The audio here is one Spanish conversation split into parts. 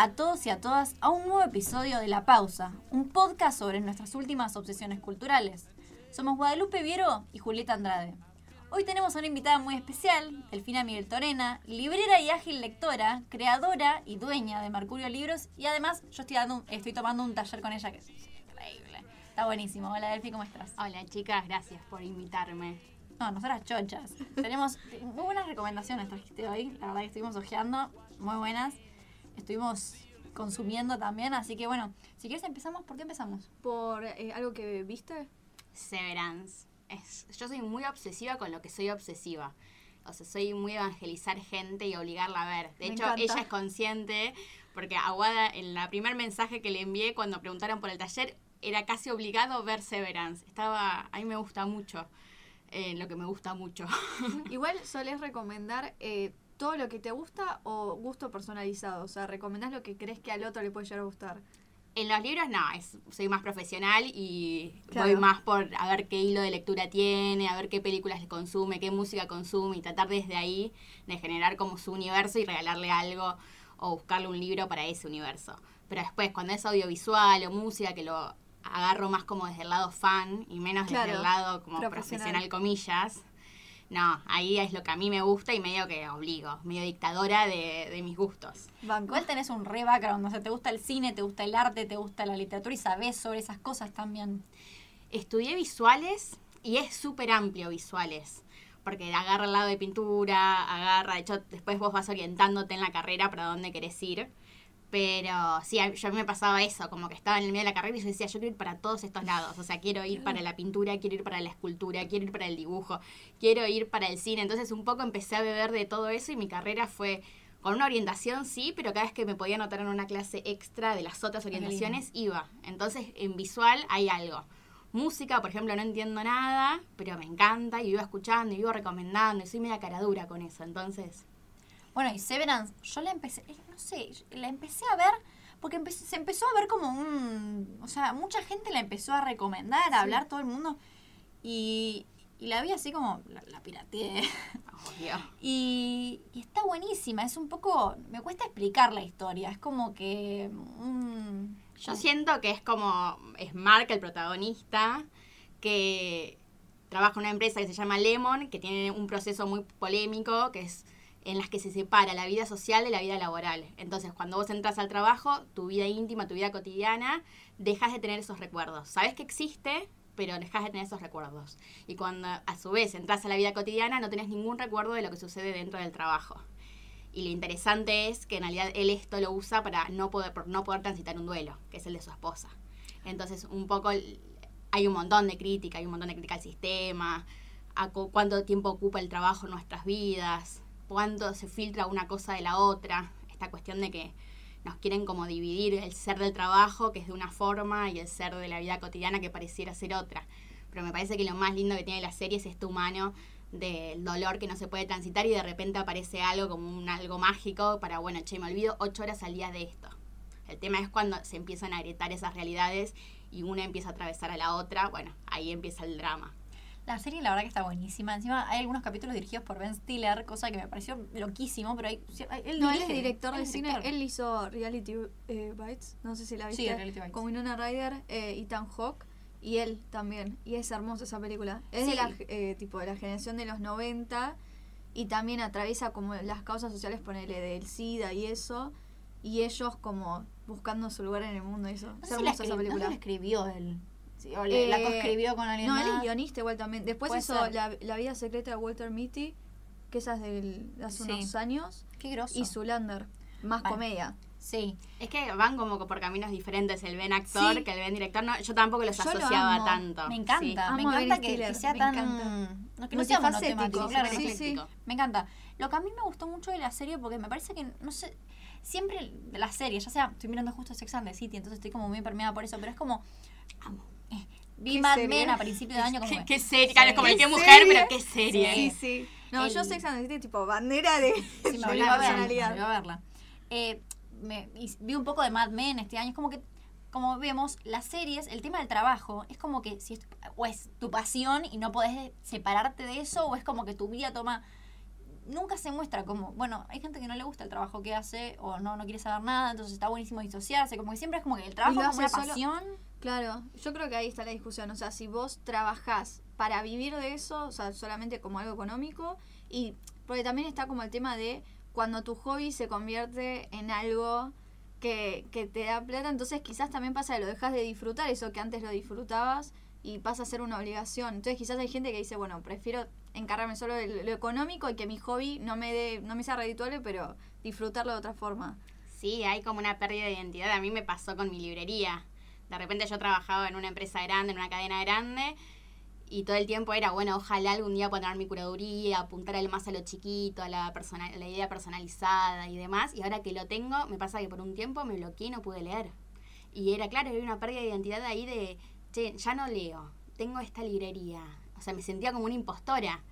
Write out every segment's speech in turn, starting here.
A todos y a todas a un nuevo episodio de La Pausa, un podcast sobre nuestras últimas obsesiones culturales. Somos Guadalupe Viero y Julieta Andrade. Hoy tenemos a una invitada muy especial, Delfina Miguel Torena, librera y ágil lectora, creadora y dueña de Mercurio Libros y además yo estoy, dando un- estoy tomando un taller con ella que es increíble. Está buenísimo. Hola Delfi, ¿cómo estás? Hola chicas, gracias por invitarme. No, nosotras chochas. Tenemos muy buenas recomendaciones trajiste hoy. La verdad que estuvimos ojeando, muy buenas. Estuvimos consumiendo también, así que bueno, si quieres empezamos, ¿por qué empezamos? por eh, algo que viste. Severance. Es, yo soy muy obsesiva con lo que soy obsesiva. O sea, soy muy evangelizar gente y obligarla a ver. De Me hecho, encanta. ella es consciente, porque Aguada, en la primer mensaje que le envié cuando preguntaron por el taller, era casi obligado ver Severance. Estaba, a mí me gusta mucho, eh, lo que me gusta mucho. Igual solés recomendar eh, todo lo que te gusta o gusto personalizado. O sea, recomendás lo que crees que al otro le puede llegar a gustar. En los libros no, es, soy más profesional y Claro. voy más por a ver qué hilo de lectura tiene, a ver qué películas consume, qué música consume y tratar desde ahí de generar como su universo y regalarle algo o buscarle un libro para ese universo. Pero después, cuando es audiovisual o música, que lo agarro más como desde el lado fan y menos desde el lado como profesional. profesional, comillas. No, ahí es lo que a mí me gusta y medio que obligo, medio dictadora de, de mis gustos. Banco. Igual tenés un re background, o sea, te gusta el cine, te gusta el arte, te gusta la literatura y sabés sobre esas cosas también. Estudié visuales y es súper amplio visuales. Porque agarra el lado de pintura, agarra, de hecho, después vos vas orientándote en la carrera para dónde querés ir. Pero sí, a, yo a mí me pasaba eso, como que estaba en el medio de la carrera y yo decía, yo quiero ir para todos estos lados. O sea, quiero ir para la pintura, quiero ir para la escultura, quiero ir para el dibujo, quiero ir para el cine. Entonces un poco empecé a beber de todo eso y mi carrera fue con una orientación, sí, pero cada vez que me podía anotar en una clase extra de las otras orientaciones, iba. Entonces en visual hay algo. Música, por ejemplo, no entiendo nada, pero me encanta y vivo escuchando y vivo recomendando y soy media caradura con eso. Entonces, Bueno, y Severance, yo la empecé, eh, no sé, la empecé a ver porque empe- se empezó a ver como un... O sea, mucha gente la empezó a recomendar, a hablar todo el mundo. Y, y la vi así como, la, la pirateé. obvio. Y, y está buenísima, es un poco... Me cuesta explicar la historia, es como que... mm, Yo siento que es como, es Mark el protagonista, que trabaja en una empresa que se llama Lemon, que tiene un proceso muy polémico, que es en las que se separa la vida social de la vida laboral. Entonces, cuando vos entras al trabajo, tu vida íntima, tu vida cotidiana, dejas de tener esos recuerdos. Sabes que existe, pero dejas de tener esos recuerdos. Y cuando a su vez entras a la vida cotidiana, no tenés ningún recuerdo de lo que sucede dentro del trabajo. Y lo interesante es que en realidad él esto lo usa para no poder, no poder transitar un duelo, que es el de su esposa. Entonces, un poco hay un montón de crítica, hay un montón de crítica al sistema, a cu- cuánto tiempo ocupa el trabajo en nuestras vidas, cuánto se filtra una cosa de la otra, esta cuestión de que nos quieren como dividir el ser del trabajo, que es de una forma, y el ser de la vida cotidiana, que pareciera ser otra. Pero me parece que lo más lindo que tiene la serie es este humano del dolor que no se puede transitar y de repente aparece algo como un algo mágico para, bueno, che, me olvido ocho horas al día de esto. El tema es cuando se empiezan a gritar esas realidades y una empieza a atravesar a la otra, bueno, ahí empieza el drama. La serie la verdad que está buenísima. Encima hay algunos capítulos dirigidos por Ben Stiller, cosa que me pareció loquísimo, pero hay, él No, él es director él de cine. director. Él hizo Reality eh, Bites. No sé si la Sí, viste. Reality Bites. Con Winona Ryder, eh, Ethan Hawke. Y él también. Y es hermosa esa película. Es Sí. de la eh, tipo de la generación de los 90. Y también atraviesa como las causas sociales, ponele, del SIDA y eso. Y ellos como buscando su lugar en el mundo eso. No es hermosa esa escri- no película. la escribió él. Sí, o le- la Eh, coescribió con alguien No, él es más. guionista igual también. Después hizo la, la vida secreta de Walter Mitty, que esa es del- de hace Sí. unos años. Qué groso. Y Zulander, más Vale. comedia. Sí. Es que van como por caminos diferentes, el Ben actor Sí. que el Ben director. No, yo tampoco los Yo asociaba tanto. Me encanta, Sí. me encanta que, que sea me tan. encanta. No, que no sea monotemático, claro. sí. Me encanta. Lo que a mí me gustó mucho de la serie, porque me parece que, no sé, siempre la serie, ya sea, estoy mirando justo Sex and the City, entonces estoy como muy permeada por eso, pero es como. Amo. Vi ¿Qué Mad? Men a principio de año como. ¿Qué, qué serie? Claro, es como ¿Qué mujer, pero qué serie. Sí, sí. No, El- yo Sex and the City, tipo, bandera de, Sí, de me volví la a verla, personalidad. me volví a verla. Eh, me- y vi un poco de Mad Men este año. Es como que, como vemos, las series, el tema del trabajo, es como que si es, o es tu pasión y no podés separarte de eso, o es como que tu vida toma nunca se muestra como, bueno, hay gente que no le gusta el trabajo que hace o no, no quiere saber nada, entonces está buenísimo disociarse, como que siempre es como que el trabajo es una solo- pasión. Claro, yo creo que ahí está la discusión. O sea, si vos trabajás para vivir de eso, o sea, solamente como algo económico, y porque también está como el tema de cuando tu hobby se convierte en algo que, que te da plata, entonces quizás también pasa que lo dejas de disfrutar, eso que antes lo disfrutabas, y pasa a ser una obligación. Entonces quizás hay gente que dice, bueno, prefiero encargarme solo de lo económico y que mi hobby no me dé, no me sea redituable, pero disfrutarlo de otra forma. Sí, hay como una pérdida de identidad. A mí me pasó con mi librería. De repente yo trabajaba en una empresa grande, en una cadena grande, y todo el tiempo era, bueno, ojalá algún día pueda tener mi curaduría, apuntar al más a lo chiquito, a la, persona, a la idea personalizada y demás. Y ahora que lo tengo, me pasa que por un tiempo me bloqueé y no pude leer. Y era claro, había una pérdida de identidad ahí de, che, ya no leo, tengo esta librería. O sea, me sentía como una impostora.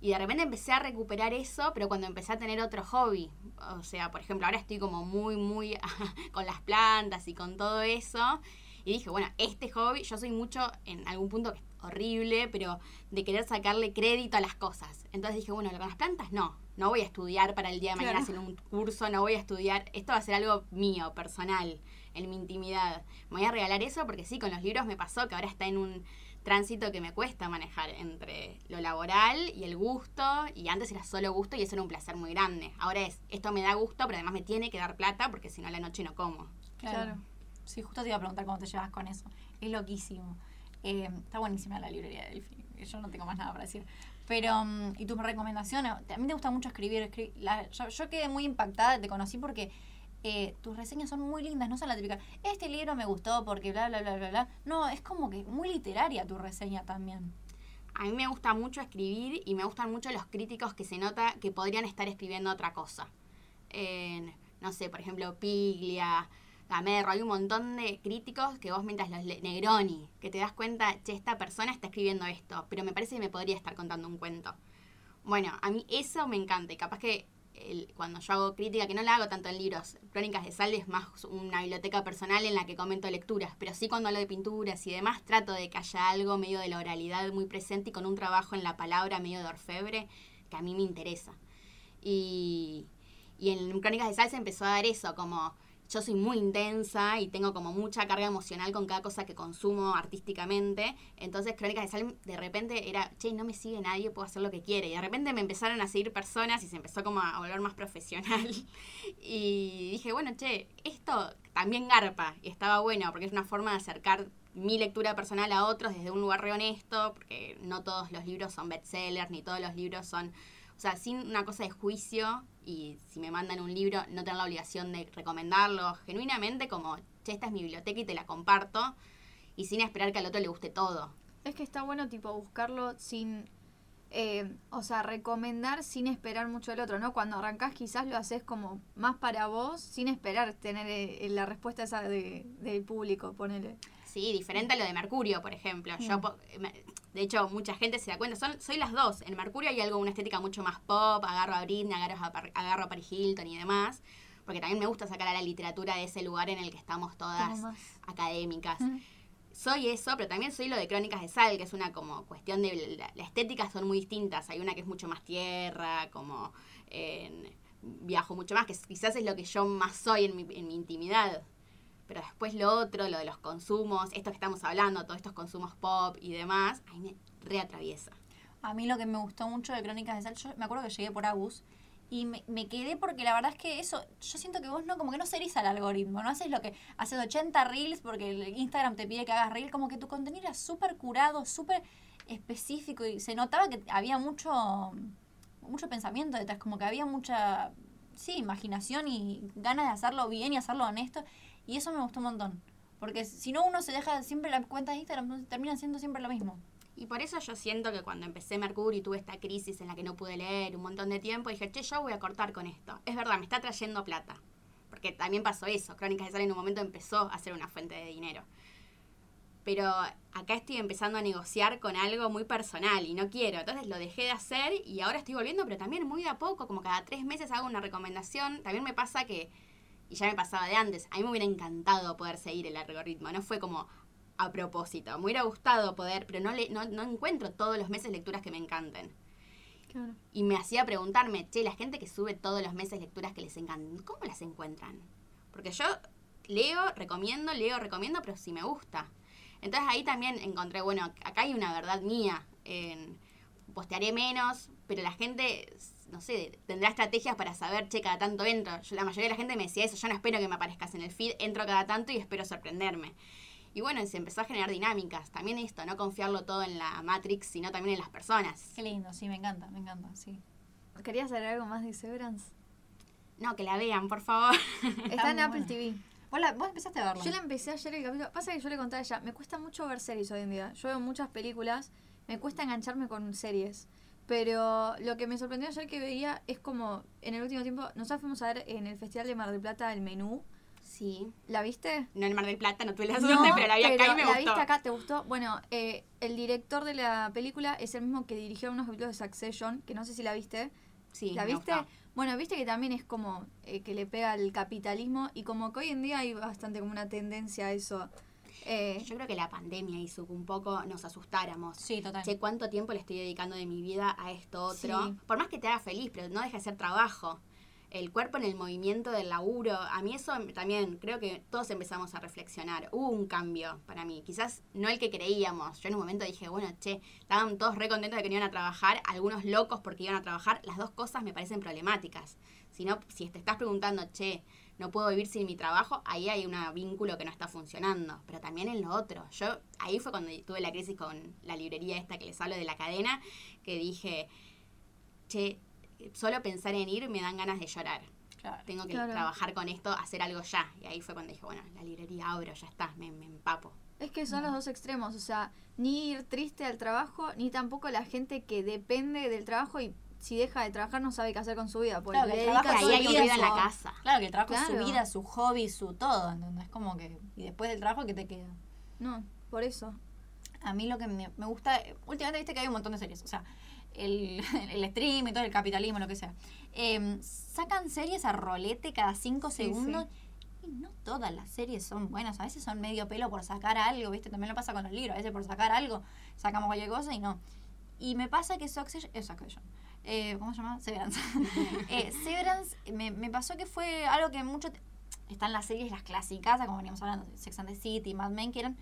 Y de repente empecé a recuperar eso, pero cuando empecé a tener otro hobby. O sea, por ejemplo, ahora estoy como muy, muy con las plantas y con todo eso. Y dije, bueno, este hobby, yo soy mucho en algún punto que es horrible, pero de querer sacarle crédito a las cosas. Entonces dije, bueno, con las plantas no. No voy a estudiar para el día de mañana Claro. hacer un curso, no voy a estudiar. Esto va a ser algo mío, personal, en mi intimidad. Me voy a regalar eso porque sí, con los libros me pasó que ahora está en un tránsito que me cuesta manejar entre lo laboral y el gusto. Y antes era solo gusto y eso era un placer muy grande. Ahora es, esto me da gusto, pero además me tiene que dar plata porque si no a la noche no como. Claro. Claro. Sí, justo te iba a preguntar cómo te llevas con eso. Es loquísimo. Eh, está buenísima la librería de Delphi. Yo no tengo más nada para decir. Pero, mm, ¿y tus recomendaciones? A mí te gusta mucho escribir. escri- la- yo, quedé muy impactada, te conocí porque eh, tus reseñas son muy lindas, no son la típica. Este libro me gustó porque bla, bla, bla, bla, bla. No, es como que muy literaria tu reseña también. A mí me gusta mucho escribir y me gustan mucho los críticos que se nota que podrían estar escribiendo otra cosa. No sé, por ejemplo, Piglia, Gamerro, hay un montón de críticos que vos mientras los le- Negroni, que te das cuenta, che, esta persona está escribiendo esto, pero me parece que me podría estar contando un cuento. Bueno, a mí eso me encanta y capaz que cuando yo hago crítica, que no la hago tanto en libros, Crónicas de Sal es más una biblioteca personal en la que comento lecturas, pero sí cuando hablo de pinturas y demás trato de que haya algo medio de la oralidad muy presente y con un trabajo en la palabra medio de orfebre que a mí me interesa. Y, y en Crónicas de Sal se empezó a dar eso, como yo soy muy intensa y tengo como mucha carga emocional con cada cosa que consumo artísticamente. Entonces, Crónicas de Sal de repente era, che, no me sigue nadie, puedo hacer lo que quiere. Y de repente me empezaron a seguir personas y se empezó como a volver más profesional. Y dije, bueno, che, esto también garpa. Y estaba bueno porque es una forma de acercar mi lectura personal a otros desde un lugar re honesto, porque no todos los libros son bestsellers, ni todos los libros son o sea, sin una cosa de juicio y si me mandan un libro, no tener la obligación de recomendarlo genuinamente como, che, esta es mi biblioteca y te la comparto y sin esperar que al otro le guste todo. Es que está bueno, tipo, buscarlo sin. eh, o sea, recomendar sin esperar mucho del otro, ¿no? Cuando arrancás, quizás lo haces como más para vos, sin esperar tener eh, la respuesta esa de, del público, ponele. Sí, diferente a lo de Mercurio, por ejemplo. Yo, Mm. De hecho, mucha gente se da cuenta. Son, soy las dos. En Mercurio hay algo, una estética mucho más pop. Agarro a Britney, agarro a, Par- agarro a Paris Hilton y demás. Porque también me gusta sacar a la literatura de ese lugar en el que estamos todas académicas. Mm. soy eso, pero también soy lo de Crónicas de Sal, que es una como cuestión de... La, la estética son muy distintas. Hay una que es mucho más tierra, como... en- viajo mucho más, que quizás es lo que yo más soy en mi, en mi intimidad. Pero después lo otro, lo de los consumos, esto que estamos hablando, todos estos consumos pop y demás, ahí me reatraviesa. A mí lo que me gustó mucho de Crónicas de Sal, yo me acuerdo que llegué por Agus y me, me quedé porque la verdad es que eso, yo siento que vos no, como que no serís al algoritmo, no haces lo que haces 80 reels porque el Instagram te pide que hagas reel, como que tu contenido era súper curado, súper específico y se notaba que había mucho, mucho pensamiento detrás, como que había mucha, sí, imaginación y ganas de hacerlo bien y hacerlo honesto y eso me gustó un montón. Porque si no uno se deja siempre la cuenta de Instagram, termina siendo siempre lo mismo. Y por eso yo siento que cuando empecé Mercurio y tuve esta crisis en la que no pude leer un montón de tiempo, dije, che, yo voy a cortar con esto. Es verdad, me está trayendo plata. Porque también pasó eso. Crónicas de Sal en un momento empezó a ser una fuente de dinero. Pero acá estoy empezando a negociar con algo muy personal y no quiero. Entonces lo dejé de hacer y ahora estoy volviendo, pero también muy a poco, como cada tres meses hago una recomendación. También me pasa que, y ya me pasaba de antes, a mí me hubiera encantado poder seguir el algoritmo. No fue como a propósito. Me hubiera gustado poder, pero no, le, no, no encuentro todos los meses lecturas que me encanten. Claro. Y me hacía preguntarme, che, la gente que sube todos los meses lecturas que les encantan, ¿cómo las encuentran? Porque yo leo, recomiendo, leo, recomiendo, pero si me gusta. Entonces ahí también encontré, bueno, acá hay una verdad mía. En, postearé menos, pero la gente, no sé, tendrá estrategias para saber, che, cada tanto entro. Yo, la mayoría de la gente me decía eso, yo no espero que me aparezcas en el feed, entro cada tanto y espero sorprenderme. Y bueno, se empezó a generar dinámicas. También esto, no confiarlo todo en la Matrix, sino también en las personas. Qué lindo, sí, me encanta, me encanta, sí. ¿Querías saber algo más de Severance? No, que la vean, por favor. Está en Apple. TV. Vos, la- vos empezaste a verla. Yo la empecé ayer el capítulo. Pasa que yo le conté a ella, me cuesta mucho ver series hoy en día. Yo veo muchas películas, me cuesta engancharme con series. Pero lo que me sorprendió ayer que veía es como en el último tiempo, nosotros fuimos a ver en el Festival de Mar del Plata el menú. Sí. ¿La viste? No en Mar del Plata, no tuve la suerte, pero la vi acá y me ¿La gustó. viste acá? ¿Te gustó? Bueno, eh, el director de la película es el mismo que dirigió unos capítulos de Succession, que no sé si la viste. Sí, ¿La viste? Bueno, viste que también es como eh, que le pega al capitalismo y como que hoy en día hay bastante como una tendencia a eso. Eh, Yo creo que la pandemia hizo que un poco nos asustáramos. Sí, total. Che, ¿cuánto tiempo le estoy dedicando de mi vida a esto otro? Sí. Por más que te haga feliz, pero no deja de ser trabajo. El cuerpo en el movimiento del laburo, a mí eso también creo que todos empezamos a reflexionar. Hubo un cambio para mí, quizás no el que creíamos. Yo en un momento dije, bueno, che, estaban todos re contentos de que no iban a trabajar, algunos locos porque iban a trabajar. Las dos cosas me parecen problemáticas. Si, no, si te estás preguntando, che, no puedo vivir sin mi trabajo, ahí hay un vínculo que no está funcionando. Pero también en lo otro. Yo ahí fue cuando tuve la crisis con la librería esta que les hablo de la cadena, que dije, che, solo pensar en ir me dan ganas de llorar. Claro. Tengo que Claro. trabajar con esto, hacer algo ya. Y ahí fue cuando dije, bueno, la librería abro, ya está, me, me empapo. Es que son los dos extremos, o sea, ni ir triste al trabajo, ni tampoco la gente que depende del trabajo y si deja de trabajar no sabe qué hacer con su vida. Porque Claro, que el trabajo ahí su hay vida en la casa. Claro, que el trabajo es su vida, su hobby, su todo, ¿entendés? Como que... Y después del trabajo, ¿qué te queda? No, por eso. A mí lo que me, me gusta... Últimamente viste que hay un montón de series, o sea, el, el stream y todo, el capitalismo, lo que sea. Em, sacan series a rolete cada cinco Sí, segundos. Y no todas las series son buenas, a veces son medio pelo por sacar algo, ¿viste? También lo pasa con los libros, a veces por sacar algo sacamos cualquier cosa y no. Y me pasa que Succession, eh, Succession, eh, ¿cómo se llama? Severance. Eh, Severance me, me pasó que fue algo que mucho... Están las series, las clásicas, como veníamos hablando, Sex and the City, Mad Men, que eran...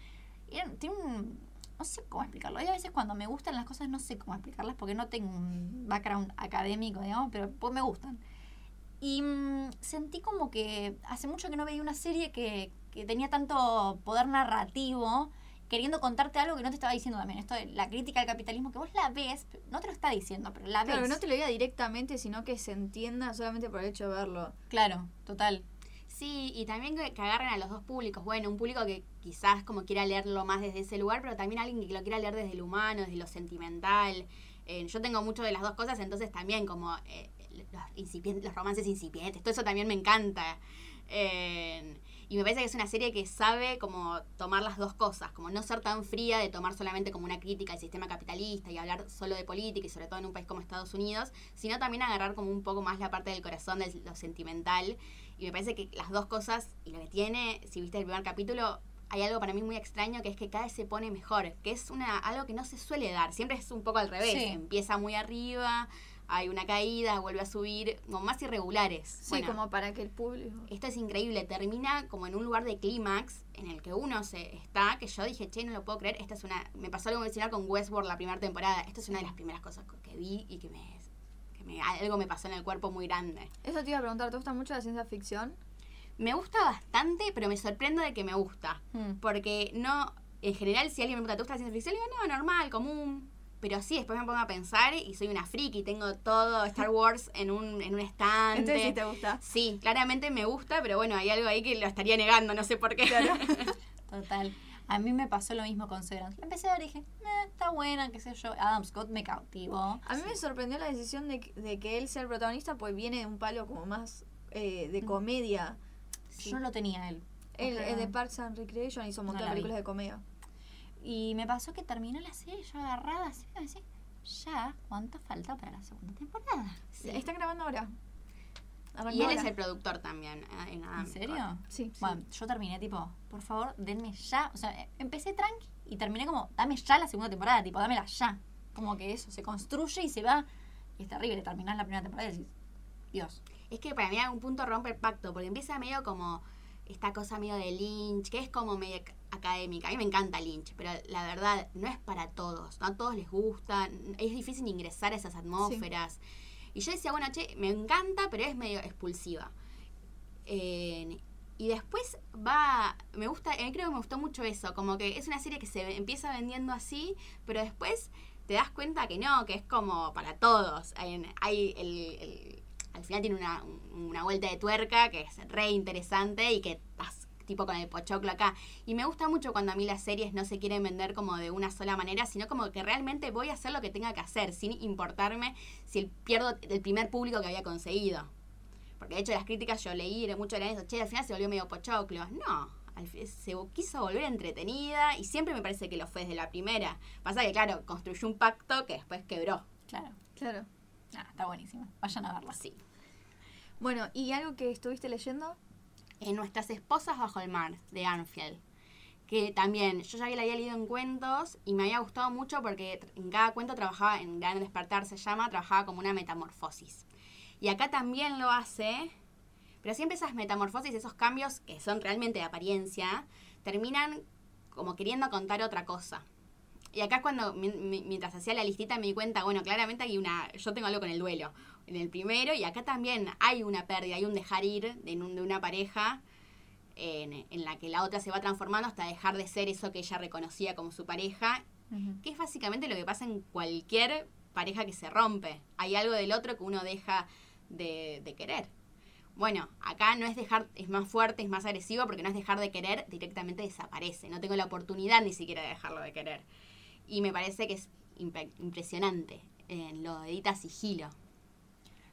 eran tienen un... No sé cómo explicarlo. Hay a veces cuando me gustan las cosas no sé cómo explicarlas porque no tengo un background académico, digamos, pero pues me gustan. Y mm, sentí como que hace mucho que no veía una serie que, que tenía tanto poder narrativo, queriendo contarte algo que no te estaba diciendo también. Esto de la crítica al capitalismo, que vos la ves, no te lo está diciendo, pero la ves. Claro, no te lo diga directamente, sino que se entienda solamente por el hecho de verlo. Claro, total. Sí, y también que, que agarren a los dos públicos. Bueno, un público que quizás como quiera leerlo más desde ese lugar, pero también alguien que lo quiera leer desde lo humano, desde lo sentimental. Eh, yo tengo mucho de las dos cosas, entonces también como eh, los, incipientes, los romances incipientes, todo eso también me encanta. Eh, y me parece que es una serie que sabe como tomar las dos cosas, como no ser tan fría de tomar solamente como una crítica al sistema capitalista y hablar solo de política y sobre todo en un país como Estados Unidos, sino también agarrar como un poco más la parte del corazón, de lo sentimental. Y me parece que las dos cosas, y lo que tiene, si viste el primer capítulo, hay algo para mí muy extraño que es que cada vez se pone mejor, que es una algo que no se suele dar, siempre es un poco al revés, Sí. empieza muy arriba, hay una caída, vuelve a subir, como más irregulares. Sí, Bueno, como para que el público... esto es increíble, termina como en un lugar de clímax en el que uno se está, que yo dije, che, no lo puedo creer, esta es una, me pasó algo muy similar con Westworld la primera temporada, esta es una de las primeras cosas que vi y que me, que me algo me pasó en el cuerpo muy grande. Eso te iba a preguntar, ¿te gusta mucho la ciencia ficción? Me gusta bastante, pero me sorprendo de que me gusta, Mm. porque no, en general si alguien me pregunta, ¿te gusta la ciencia ficción? Le digo, no, normal, común. Pero sí, después me pongo a pensar y soy una friki, tengo todo Star Wars en un, en un estante. Entonces sí te gusta. Sí, claramente me gusta, pero bueno, hay algo ahí que lo estaría negando, no sé por qué. Total. A mí me pasó lo mismo con Severance. La empecé a ver y dije, eh, está buena, qué sé yo. Adam Scott me cautivó. A mí me sorprendió la decisión de, que- de que él sea el protagonista, pues viene de un palo como más eh, de Mm. comedia. Sí. Yo no lo tenía él. Él Ajá. es de Parks and Recreation hizo un montón de vi. películas de comedia. Y me pasó que terminó la serie yo agarrada así, me decía, ya, ¿cuánto falta para la segunda temporada? Sí. Están grabando ahora. Y él ahora. es el productor también. eh, en ¿En serio? Sí. Bueno, yo terminé tipo, por favor, denme ya. O sea, eh, empecé tranqui y terminé como, dame ya la segunda temporada, tipo, dámela ya. Como que eso, se construye y se va Y es terrible, terminás la primera temporada y decís, Dios. Es que para mí a un punto rompe el pacto, porque empieza medio como esta cosa medio de Lynch, que es como medio académica. A mí me encanta Lynch, pero la verdad no es para todos. No a todos les gusta, es difícil ingresar a esas atmósferas. Y yo decía, bueno, che, me encanta, pero es medio expulsiva. Eh, y después va, me gusta, a mí creo que me gustó mucho eso, como que es una serie que se empieza vendiendo así, pero después te das cuenta que no, que es como para todos. Hay, hay el- el- al final tiene una, una vuelta de tuerca que es re interesante y que tipo con el pochoclo acá. Y me gusta mucho cuando a mí las series no se quieren vender como de una sola manera, sino como que realmente voy a hacer lo que tenga que hacer, sin importarme si el- pierdo el primer público que había conseguido. Porque de hecho las críticas yo leí mucho de eso, che, al final se volvió medio pochoclo. No, se quiso volver entretenida y siempre me parece que lo fue desde la primera. Pasa que, claro, construyó un pacto que después quebró. Claro. Claro. Ah, está buenísima. Vayan a verla. Sí. Bueno, ¿y algo que estuviste leyendo? En Nuestras Esposas Bajo el Mar, de Anfield. Que también, yo ya la había leído en cuentos y me había gustado mucho porque en cada cuento trabajaba, en Gran Despertar se llama, trabajaba como una metamorfosis. Y acá también lo hace, pero siempre esas metamorfosis, esos cambios que son realmente de apariencia, terminan como queriendo contar otra cosa. Y acá es cuando, mi- mi- mientras hacía la listita, me di cuenta, bueno, claramente hay una, yo tengo algo con el duelo en el primero, y acá también hay una pérdida, hay un dejar ir de, un- de una pareja en, en la que la otra se va transformando hasta dejar de ser eso que ella reconocía como su pareja, que es básicamente lo que pasa en cualquier pareja que se rompe. Hay algo del otro que uno deja de, de querer. Bueno, acá no es dejar, es más fuerte, es más agresivo, porque no es dejar de querer, directamente desaparece. No tengo la oportunidad ni siquiera de dejarlo de querer. Y me parece que es impresionante. Eh, lo edita sigilo.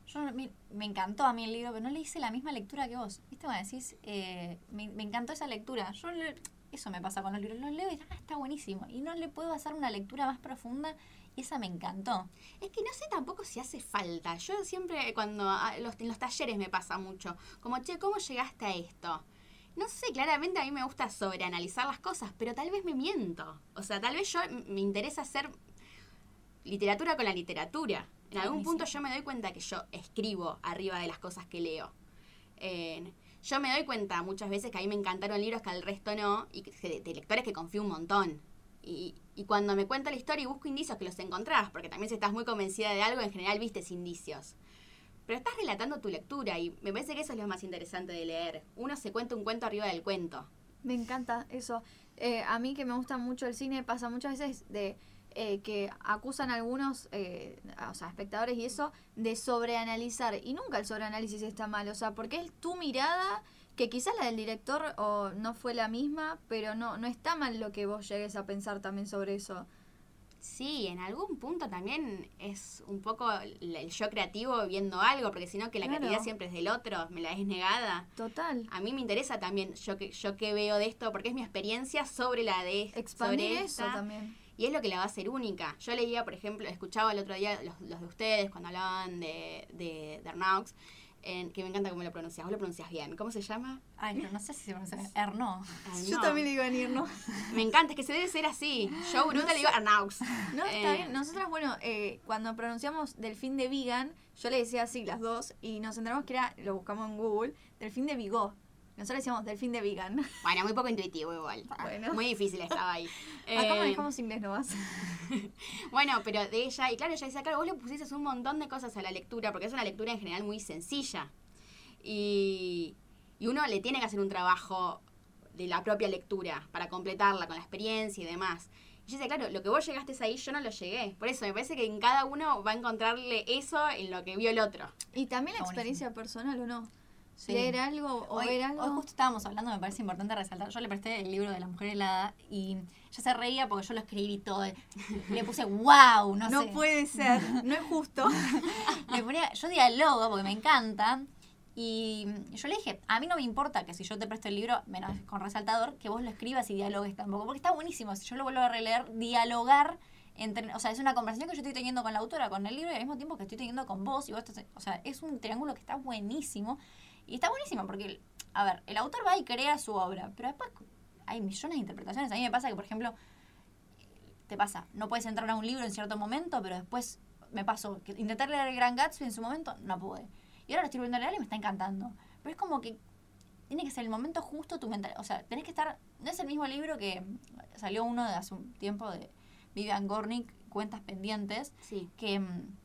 Yo, me, me encantó a mí el libro, pero no le hice la misma lectura que vos. ¿Viste? Cuando decís, eh, me, me encantó esa lectura. Yo le- eso me pasa con los libros. Los leo y ah, está buenísimo. Y no le puedo hacer una lectura más profunda y esa me encantó. Es que no sé tampoco si hace falta. Yo siempre cuando ah, los, en los talleres me pasa mucho. Como, che, ¿cómo llegaste a esto? No sé, claramente a mí me gusta sobreanalizar las cosas, pero tal vez me miento. O sea, tal vez yo me interesa hacer literatura con la literatura. En algún punto yo me doy cuenta que yo escribo arriba de las cosas que leo. Eh, yo me doy cuenta muchas veces que a mí me encantaron libros que al resto no, y que, de, de lectores que confío un montón. Y, y cuando me cuento la historia y busco indicios que los encontrás, porque también si estás muy convencida de algo, en general vistes indicios. Pero estás relatando tu lectura y me parece que eso es lo más interesante de leer. Uno se cuenta un cuento arriba del cuento. Me encanta eso. Eh, a mí que me gusta mucho el cine pasa muchas veces de eh, que acusan a algunos, eh, o sea, espectadores y eso, de sobreanalizar. Y nunca el sobreanálisis está mal, o sea, porque es tu mirada, que quizás la del director o no fue la misma, pero no, no está mal lo que vos llegues a pensar también sobre eso. Sí, en algún punto también es un poco el yo creativo viendo algo, porque si no que la Claro. creatividad siempre es del otro, me la es negada. Total. A mí me interesa también yo que yo que veo de esto, porque es mi experiencia sobre la de Expandir sobre eso esta. también. Y es lo que la va a hacer única. Yo leía, por ejemplo, escuchaba el otro día los, los de ustedes cuando hablaban de, de, de Arnaux, en- que me encanta cómo lo pronuncias. Vos lo pronuncias bien. ¿Cómo se llama? Ay, pero no sé si se pronuncia Erno. Ay, Yo no. también digo venir, ¿no? Me encanta, es que se debe ser así. Yo bruta le digo Arnaux. No, está Eh, bien. Nosotras, bueno, eh, cuando pronunciamos Delfín de Vegan, yo le decía así las dos y nos enteramos que era, lo buscamos en Google, Delfín de Vigo. Nosotros decíamos Delfín de Vegan. Bueno, muy poco intuitivo igual. Bueno. Muy difícil estaba ahí. Acá Eh, manejamos inglés nomás. Bueno, pero de ella, y claro, ella decía, claro, vos le pusiste un montón de cosas a la lectura, porque es una lectura en general muy sencilla. Y, y uno le tiene que hacer un trabajo de la propia lectura para completarla con la experiencia y demás. Y yo decía, claro, lo que vos llegaste ahí, yo no lo llegué. Por eso me parece que en cada uno va a encontrarle eso en lo que vio el otro. Y también la Está experiencia personal, ¿o no? Sí. Leer algo o Hoy, ver hoy algo. justo estábamos hablando, me parece importante resaltar. Yo le presté el libro de la mujer helada y ella se reía porque yo lo escribí todo. Le puse wow, no, No, sé. puede ser, no es justo. Le ponía, yo dialogo porque me encanta. Y yo le dije, a mí no me importa que si yo te presto el libro, menos con resaltador, que vos lo escribas y dialogues tampoco. Porque está buenísimo. Si yo lo vuelvo a releer, dialogar. Entre, o sea, es una conversación que yo estoy teniendo con la autora, con el libro, y al mismo tiempo que estoy teniendo con vos. Y vos estás- o sea, es un triángulo que está buenísimo. Y está buenísimo porque, a ver, el autor va y crea su obra, pero después hay millones de interpretaciones. A mí me pasa que, por ejemplo, te pasa, no puedes entrar a un libro en cierto momento, pero después me pasó, que intenté leer el Gran Gatsby en su momento, no pude. Y ahora lo estoy volviendo a leer y me está encantando. Pero es como que tiene que ser el momento justo tu mental. O sea, tenés que estar. No es el mismo libro que salió uno de hace un tiempo de Vivian Gornick, Cuentas Pendientes, Sí. que mm,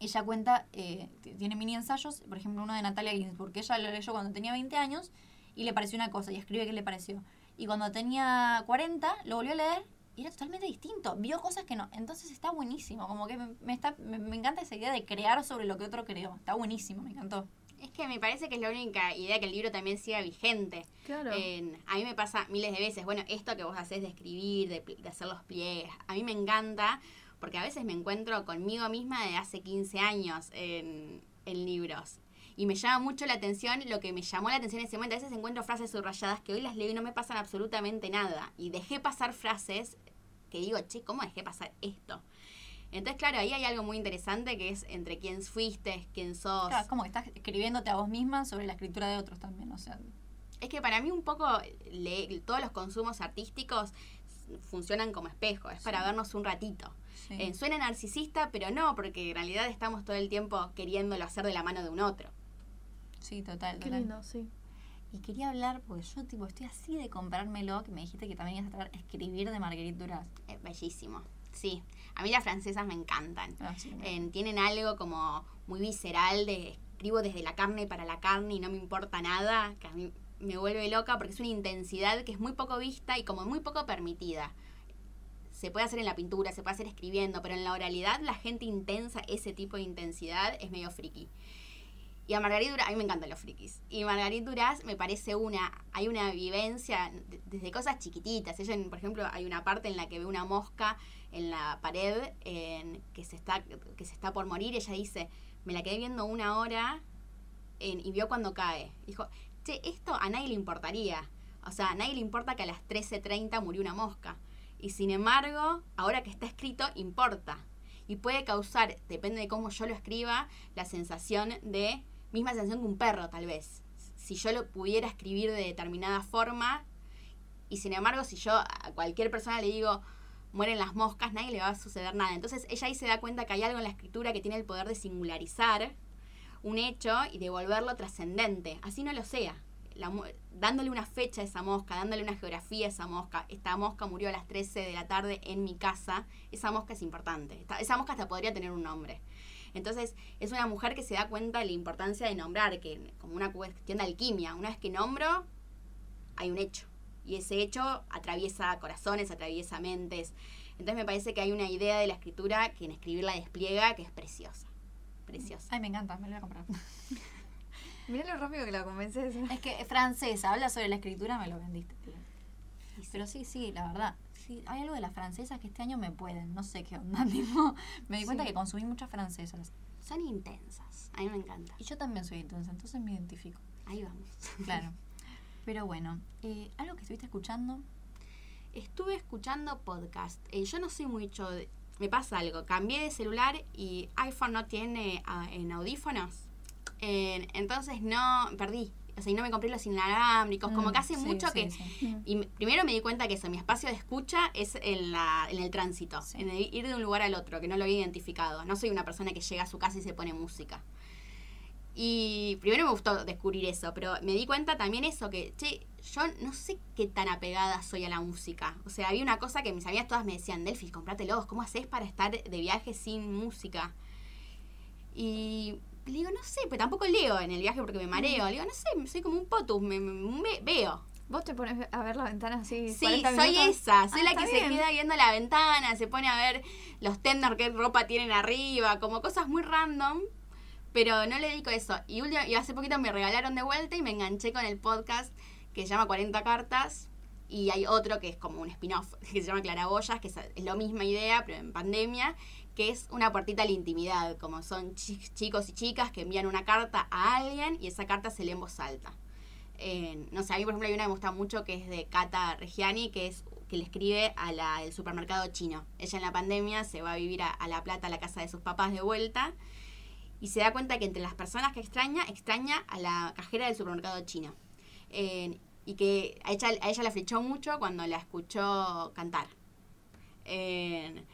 ella cuenta, eh, tiene mini ensayos, por ejemplo, uno de Natalia Ginsburg, que ella lo leyó cuando tenía 20 años y le pareció una cosa y escribe qué le pareció. Y cuando tenía 40, lo volvió a leer y era totalmente distinto. Vio cosas que no. Entonces está buenísimo. Como que me, me está, me, me encanta esa idea de crear sobre lo que otro creó. Está buenísimo, me encantó. Es que me parece que es la única idea que el libro también siga vigente. Claro. En- a mí me pasa miles de veces, bueno, esto que vos haces de escribir, de, de hacer los pliegues, a mí me encanta porque a veces me encuentro conmigo misma de hace 15 años en, en libros. Y me llama mucho la atención lo que me llamó la atención en ese momento. A veces encuentro frases subrayadas que hoy las leo y no me pasan absolutamente nada. Y dejé pasar frases que digo, che, ¿cómo dejé pasar esto? Entonces, claro, ahí hay algo muy interesante que es entre quién fuiste, quién sos. Claro, es como que estás escribiéndote a vos misma sobre la escritura de otros también. O sea, Es que para mí un poco le- todos los consumos artísticos funcionan como espejo, es para Sí. vernos un ratito. sí. Eh, suena narcisista, pero no, porque en realidad estamos todo el tiempo queriéndolo hacer de la mano de un otro. sí, total, Qué total. lindo, sí. Y quería hablar, porque yo tipo estoy así de comprármelo, que me dijiste que también ibas a traer escribir de Marguerite Duras. Es bellísimo. Sí, a mí las francesas me encantan. Ah, sí, Eh, tienen algo como muy visceral de escribo desde la carne para la carne y no me importa nada, que a mí me vuelve loca porque es una intensidad que es muy poco vista y como muy poco permitida. Se puede hacer en la pintura, se puede hacer escribiendo, pero en la oralidad la gente intensa, ese tipo de intensidad, es medio friki. Y a Margarita Duras, a mí me encantan los frikis. Y Margarita Duras me parece una, hay una vivencia de- desde cosas chiquititas. Ella, por ejemplo, hay una parte en la que ve una mosca en la pared en, que, se está, que se está por morir. Ella dice, me la quedé viendo una hora y vio cuando cae. Dijo, che, esto a nadie le importaría. O sea, a nadie le importa que a las 13.30 murió una mosca. Y sin embargo, ahora que está escrito, importa. Y puede causar, depende de cómo yo lo escriba, la sensación de, misma sensación que un perro tal vez. Si yo lo pudiera escribir de determinada forma, y sin embargo, si yo a cualquier persona le digo, mueren las moscas, nadie le va a suceder nada. Entonces ella ahí se da cuenta que hay algo en la escritura que tiene el poder de singularizar un hecho y devolverlo trascendente, así no lo sea. Dándole una fecha a esa mosca, dándole una geografía a esa mosca. Esta mosca murió a las 13 de la tarde en mi casa. Esa mosca es importante. Esa mosca hasta podría tener un nombre. Entonces, es una mujer que se da cuenta de la importancia de nombrar, que como una cuestión de alquimia. Una vez que nombro, hay un hecho. Y ese hecho atraviesa corazones, atraviesa mentes. Entonces me parece que hay una idea de la escritura que en escribirla despliega que es preciosa. Preciosa. Ay, me encanta, me lo voy a comprar. Mira lo rápido que la convences. es que es francesa, habla sobre la escritura, me lo vendiste. tío. Pero sí, sí, la verdad. Sí, hay algo de las francesas que este año me pueden. No sé qué onda. tipo, me di cuenta Sí. que consumí muchas francesas. Son intensas. A mí me encanta. Y yo también soy entonces, entonces me identifico. Ahí vamos. Claro. Pero bueno, eh, algo que estuviste escuchando. Estuve escuchando podcast. Eh, yo no soy mucho de... Me pasa algo. Cambié de celular y iPhone no tiene ah, en audífonos. Eh, entonces no... Perdí. O sea, y no me compré los inalámbricos. Como Mm, que hace sí, mucho sí, que... sí. Y me- primero me di cuenta que eso, mi espacio de escucha es en, la, en el tránsito, en el ir de un lugar al otro, que no lo había identificado. No soy una persona que llega a su casa y se pone música. Y primero me gustó descubrir eso, pero me di cuenta también eso, que, che, yo no sé qué tan apegada soy a la música. O sea, había una cosa que mis amigas todas me decían, Delphi, comprátelos, ¿cómo haces para estar de viaje sin música? Y le digo, no sé, pues tampoco leo en el viaje porque me mareo. Le digo, no sé, soy como un potus, me, me- me- veo. Vos te pones a ver la ventana así. Sí, 40 soy esa, soy Ah, la está que bien. se queda viendo la ventana, se pone a ver los tender qué ropa tienen arriba, como cosas muy random, pero no le dedico eso. Y, hace poquito me regalaron de vuelta y me enganché con el podcast que se llama 40 cartas y hay otro que es como un spin-off que se llama Claraboyas, que es, la misma idea, pero en pandemia, que es una puertita a la intimidad, como son chi- chicos y chicas que envían una carta a alguien y esa carta se lee en voz alta. No sé, a mí por ejemplo hay una que me gusta mucho que es de Cata Reggiani, que es que le escribe a la, el supermercado chino. Ella en la pandemia se va a vivir a La Plata, a la casa de sus papás de vuelta, y se da cuenta que entre las personas que extraña, extraña a la cajera del supermercado chino. Eh, y que a ella, a ella la flechó mucho cuando la escuchó cantar. Eh,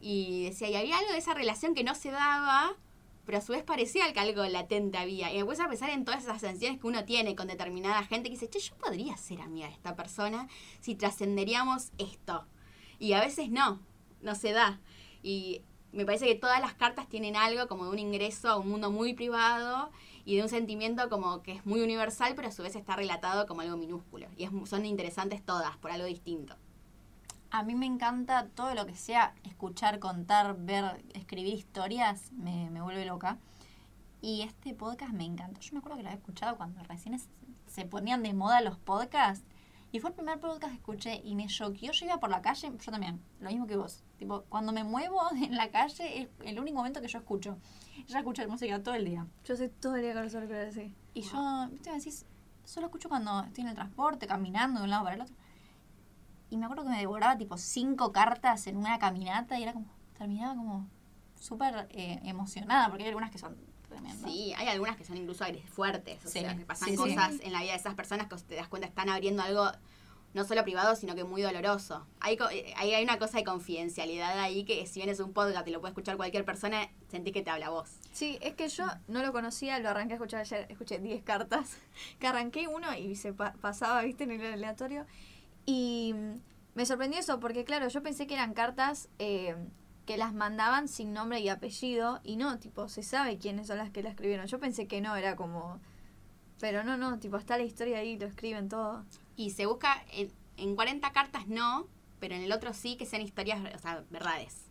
Y decía, y había algo de esa relación que no se daba, pero a su vez parecía que algo latente había. Y me puse a pensar en todas esas sensaciones que uno tiene con determinada gente que dice, che, yo podría ser amiga de esta persona si trascenderíamos esto. Y a veces no, no se da. Y me parece que todas las cartas tienen algo como de un ingreso a un mundo muy privado y de un sentimiento como que es muy universal, pero a su vez está relatado como algo minúsculo. Y es, son interesantes todas, por algo distinto. A mí me encanta todo lo que sea escuchar, contar, ver, escribir historias, me, me vuelve loca. Y este podcast me encanta. Yo me acuerdo que lo había escuchado cuando recién se ponían de moda los podcasts. Y fue el primer podcast que escuché y me choqueó. Yo iba por la calle, yo también, lo mismo que vos. Tipo, cuando me muevo en la calle es el único momento que yo escucho. Yo escucho música todo el día. Yo sé todo el día con los auriculares, sí. Y yo, viste, me decís, solo escucho cuando estoy en el transporte, caminando de un lado para el otro. Y me acuerdo que me devoraba tipo cinco cartas en una caminata y era como, terminaba como súper eh, emocionada, porque hay algunas que son Sí, hay algunas que son incluso fuertes, o Sí, sea, que pasan sí, sí. cosas en la vida de esas personas que te das cuenta están abriendo algo no solo privado, sino que muy doloroso. Hay, eh, hay, hay una cosa de confidencialidad ahí que si bien es un podcast y lo puede escuchar cualquier persona, sentís que te habla vos. Sí, es que yo no lo conocía, lo arranqué a escuchar ayer, escuché 10 cartas, que arranqué uno y se pa- pasaba, viste, en el aleatorio. Y mm, me sorprendió eso, porque claro, yo pensé que eran cartas eh, que las mandaban sin nombre y apellido, y no, tipo, se sabe quiénes son las que la escribieron. Yo pensé que no, era como... Pero no, no, tipo, está la historia ahí, lo escriben todo. Y se busca, en, en 40 cartas no, pero en el otro sí que sean historias, o sea, verdades.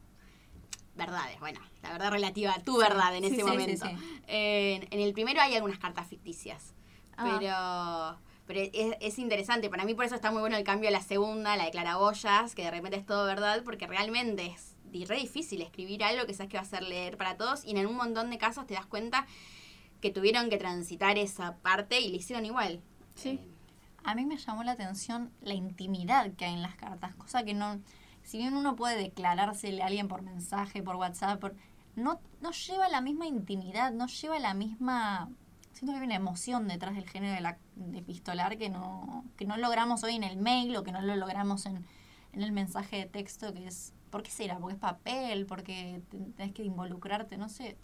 Verdades, bueno, la verdad relativa a tu verdad en sí, ese sí, sí, momento. sí. En, en el primero hay algunas cartas ficticias, Ah. pero, pero es, es interesante. Para mí por eso está muy bueno el cambio a la segunda, la de claraboyas, que de repente es todo verdad, porque realmente es di- re difícil escribir algo que sabes que va a ser leer para todos y en un montón de casos te das cuenta que tuvieron que transitar esa parte y le hicieron igual. Sí. Eh, A mí me llamó la atención la intimidad que hay en las cartas, cosa que no, si bien uno puede declarársele a alguien por mensaje, por WhatsApp, por, no, no lleva la misma intimidad, no lleva la misma, siento que hay una emoción detrás del género de, la, de epistolar que no, que no logramos hoy en el mail o que no lo logramos en, en el mensaje de texto, que es, ¿por qué será? Porque es papel, porque te- tenés que involucrarte, no sé.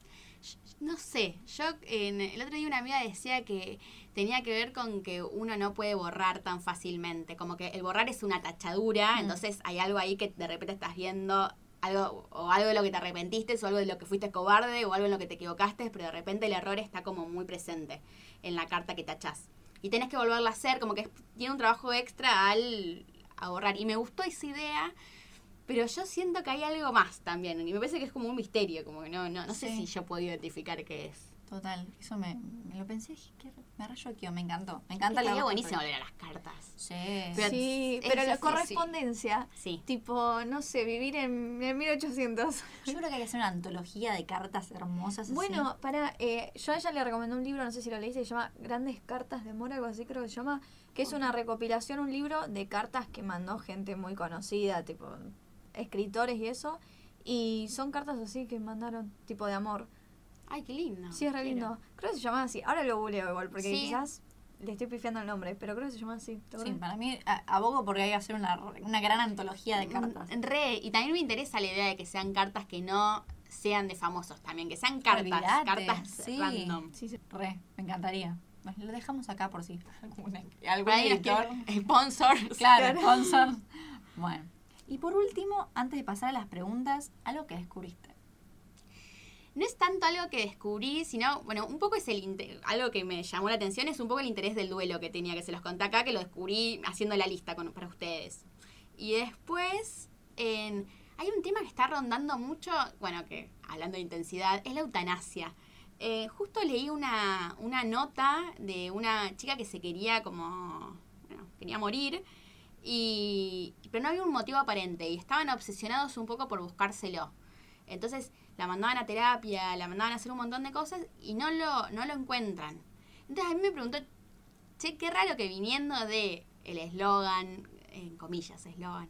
No sé, yo en, el otro día una amiga decía que tenía que ver con que uno no puede borrar tan fácilmente, como que el borrar es una tachadura, Mm. entonces hay algo ahí que de repente estás viendo algo o algo de lo que te arrepentiste o algo de lo que fuiste cobarde o algo en lo que te equivocaste, pero de repente el error está como muy presente en la carta que tachás. Y tenés que volverla a hacer, como que es- tiene un trabajo extra al a borrar. Y me gustó esa idea, pero yo siento que hay algo más también. Y me parece que es como un misterio, como que no, no, no sé si yo puedo identificar qué es. Total, eso me, me lo pensé, dije, qué re- me rayoqueó, me encantó. Me encanta la buenísimo volver a las cartas. Sí. Pero- sí, pero la correspondencia, Sí. tipo, no sé, vivir en, en 1800. Yo creo que hay que hacer una antología de cartas hermosas. así. Bueno, para, eh, yo a ella le recomendé un libro, no sé si lo leíste, se llama Grandes Cartas de Amor, algo así creo que se llama, que es una recopilación, un libro de cartas que mandó gente muy conocida, tipo escritores y eso, y son cartas así que mandaron, tipo de amor. Ay, qué lindo. sí, es re quiero. lindo. Creo que se llama así, ahora lo googleo igual, porque Sí. quizás le estoy pifiando el nombre, pero creo que se llama así. ¿te Sí, para mí a- abogo porque hay que hacer una, una gran antología de cartas. Mm, Re, y también me interesa la idea de que sean cartas que no sean de famosos también, que sean cartas, Olvídate, cartas sí. random. Sí, sí. Re, me encantaría. Lo dejamos acá por si algún, algún editor. sponsor. Claro, sponsor. Bueno. Y por último, antes de pasar a las preguntas, algo que descubriste. No es tanto algo que descubrí, sino, bueno, un poco es el algo que me llamó la atención, es un poco el interés del duelo que tenía, que se los conté acá, que lo descubrí haciendo la lista para ustedes. Y después, hay un tema que está rondando mucho, bueno, que hablando de intensidad, es la eutanasia. Eh, justo leí una, una nota de una chica que se quería como, bueno, quería morir, y, pero no había un motivo aparente, y estaban obsesionados un poco por buscárselo. Entonces la mandaban a terapia, la mandaban a hacer un montón de cosas y no lo, no lo encuentran. Entonces a mí me preguntó, che, qué raro que viniendo de el eslogan, en comillas, eslogan,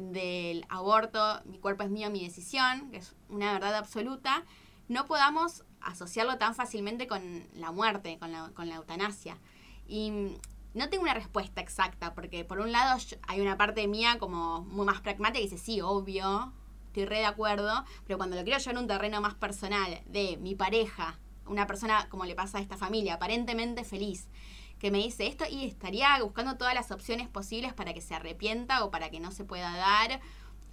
del aborto, mi cuerpo es mío, mi decisión, que es una verdad absoluta, no podamos asociarlo tan fácilmente con la muerte, con la, con la eutanasia. Y no tengo una respuesta exacta, porque por un lado yo- hay una parte mía como muy más pragmática que dice, sí, obvio, estoy re de acuerdo, pero cuando lo quiero llevar a un terreno más personal, de mi pareja, una persona como le pasa a esta familia, aparentemente feliz, que me dice esto y estaría buscando todas las opciones posibles para que se arrepienta o para que no se pueda dar